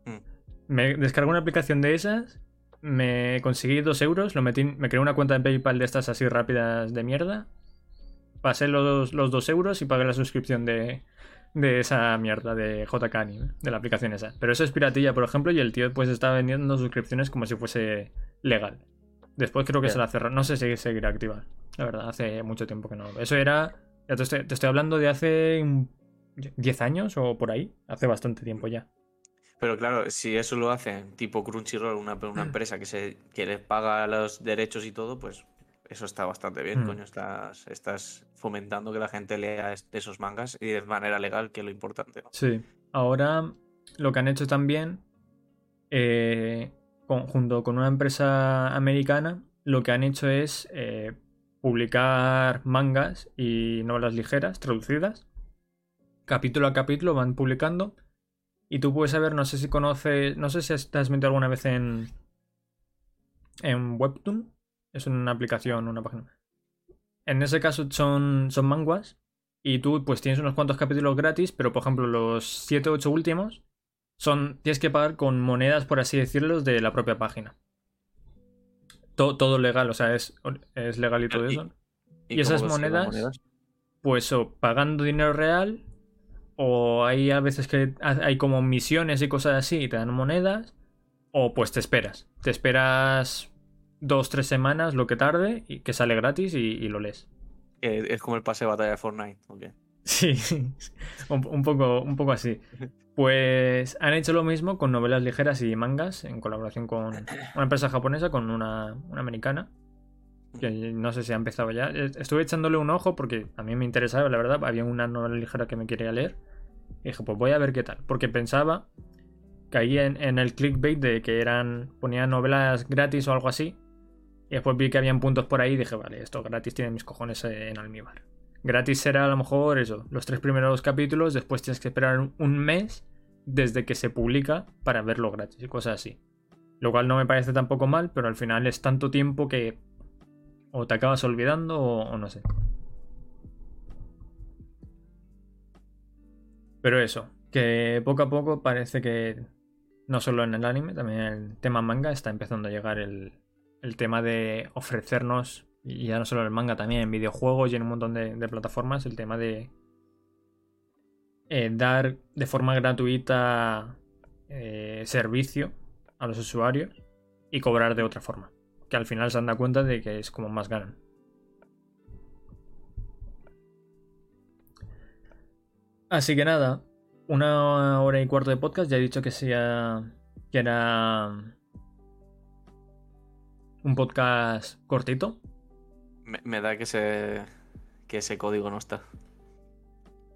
Mm. Me descargué una aplicación de esas, me conseguí dos euros, lo metí, me creé una cuenta de PayPal de estas así rápidas de mierda, pasé los, los dos euros y pagué la suscripción de, de esa mierda de JK Anime, de la aplicación esa. Pero eso es piratilla, por ejemplo, y el tío pues está vendiendo suscripciones como si fuese legal. Después creo que se la cerró. No sé si seguirá activa. La verdad, hace mucho tiempo que no. Eso era. Ya te estoy, te estoy hablando de hace un- 10 años o por ahí. Hace bastante tiempo ya. Pero claro, si eso lo hacen tipo Crunchyroll, una, una empresa que, se, que les paga los derechos y todo, pues eso está bastante bien, Mm. coño. Estás, estás fomentando que la gente lea es- esos mangas y de manera legal, que es lo importante. ¿no? Sí. Ahora lo que han hecho también. eh, junto con una empresa americana, lo que han hecho es eh, publicar mangas y novelas ligeras traducidas. Capítulo a capítulo van publicando. Y tú puedes saber, no sé si conoces, no sé si te has metido alguna vez en, en Webtoon. Es una aplicación, una página. En ese caso son, son manguas. Y tú pues tienes unos cuantos capítulos gratis, pero por ejemplo los 7 o 8 últimos son, tienes que pagar con monedas, por así decirlo, de la propia página. Todo, legal, o sea, es, es legal y todo eso. Y, esas monedas, pues o pagando dinero real, o hay a veces que hay como misiones y cosas así y te dan monedas, o pues te esperas. Te esperas dos, tres semanas, lo que tarde, y que sale gratis y, lo lees. Es como el pase de batalla de Fortnite, ¿ok? Sí, un, poco, un poco así. Pues han hecho lo mismo con novelas ligeras y mangas en colaboración con una empresa japonesa, con una, americana. Que no sé si ha empezado ya. Estuve echándole un ojo porque a mí me interesaba, la verdad. Había una novela ligera que me quería leer. Y dije, pues voy a ver qué tal. Porque pensaba, caí en, en el clickbait de que eran. ponían novelas gratis o algo así. Y después vi que habían puntos por ahí y dije, vale, esto gratis tiene mis cojones en almíbar. Gratis será a lo mejor eso, los tres primeros capítulos, después tienes que esperar un mes desde que se publica para verlo gratis y cosas así. Lo cual no me parece tampoco mal, pero al final es tanto tiempo que o te acabas olvidando o, no sé. Pero eso, que poco a poco parece que no solo en el anime, también en el tema manga está empezando a llegar el, el tema de ofrecernos y ya no solo en el manga, también en videojuegos y en un montón de, plataformas, el tema de eh, dar de forma gratuita eh, servicio a los usuarios y cobrar de otra forma. Que al final se han dado cuenta de que es como más ganan. Así que nada, una hora y cuarto de podcast. Ya he dicho que sea. que era. un podcast cortito. Me, da que ese, que ese código no está.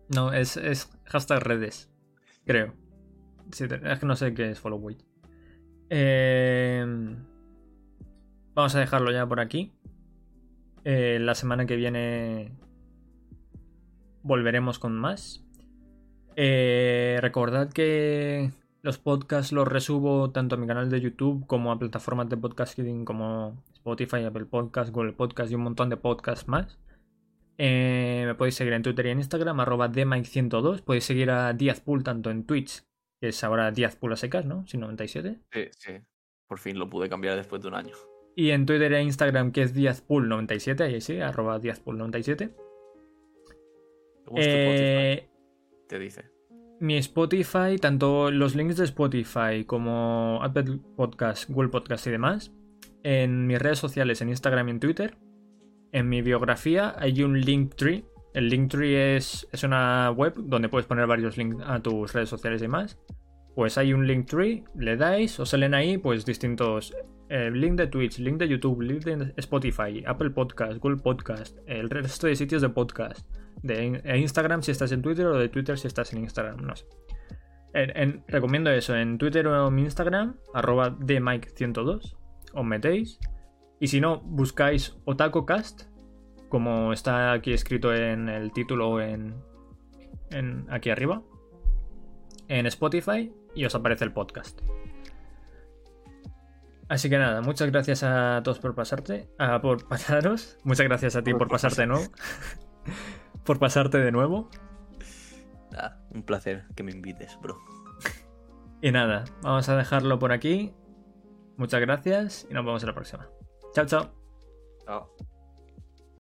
No, es, es hashtag redes, creo. es que no sé qué es follow em, vamos a dejarlo ya por aquí. Eh, la semana que viene volveremos con más. Eh, recordad que los podcasts los resubo tanto a mi canal de YouTube como a plataformas de podcasting como Spotify, Apple Podcast, Google Podcast y un montón de podcasts más. Eh, me podéis seguir en Twitter y en Instagram, arroba DMike102. Podéis seguir a Diazpool tanto en Twitch, que es ahora Diazpool a secas, ¿no? Sin 97. Sí, sí. Por fin lo pude cambiar después de un año. Y en Twitter e Instagram, que es Diazpool97, ahí sí, arroba Diazpool97. Eh, te dice. Mi Spotify, tanto los links de Spotify como Apple Podcast, Google Podcast y demás, en mis redes sociales, en Instagram y en Twitter. En mi biografía hay un Linktree. El Linktree es, es una web donde puedes poner varios links a tus redes sociales y demás. Pues hay un Linktree, le dais, os salen ahí pues distintos eh, link de Twitch, link de YouTube, link de Spotify, Apple Podcast, Google Podcast, el resto de sitios de podcast, de Instagram si estás en Twitter o de Twitter si estás en Instagram, no sé. recomiendo eso en Twitter o en Instagram, arroba dmike102 os metéis. Y si no, buscáis OtakoCast, como está aquí escrito en el título en, en aquí arriba, en Spotify, y os aparece el podcast. Así que nada, muchas gracias a todos por pasarte, por pasaros. Muchas gracias a ti por, pasarte, ¿no? por pasarte de nuevo. un placer que me invites, bro. Y nada, vamos a dejarlo por aquí. Muchas gracias y nos vemos en la próxima. Chao, chao. Chao.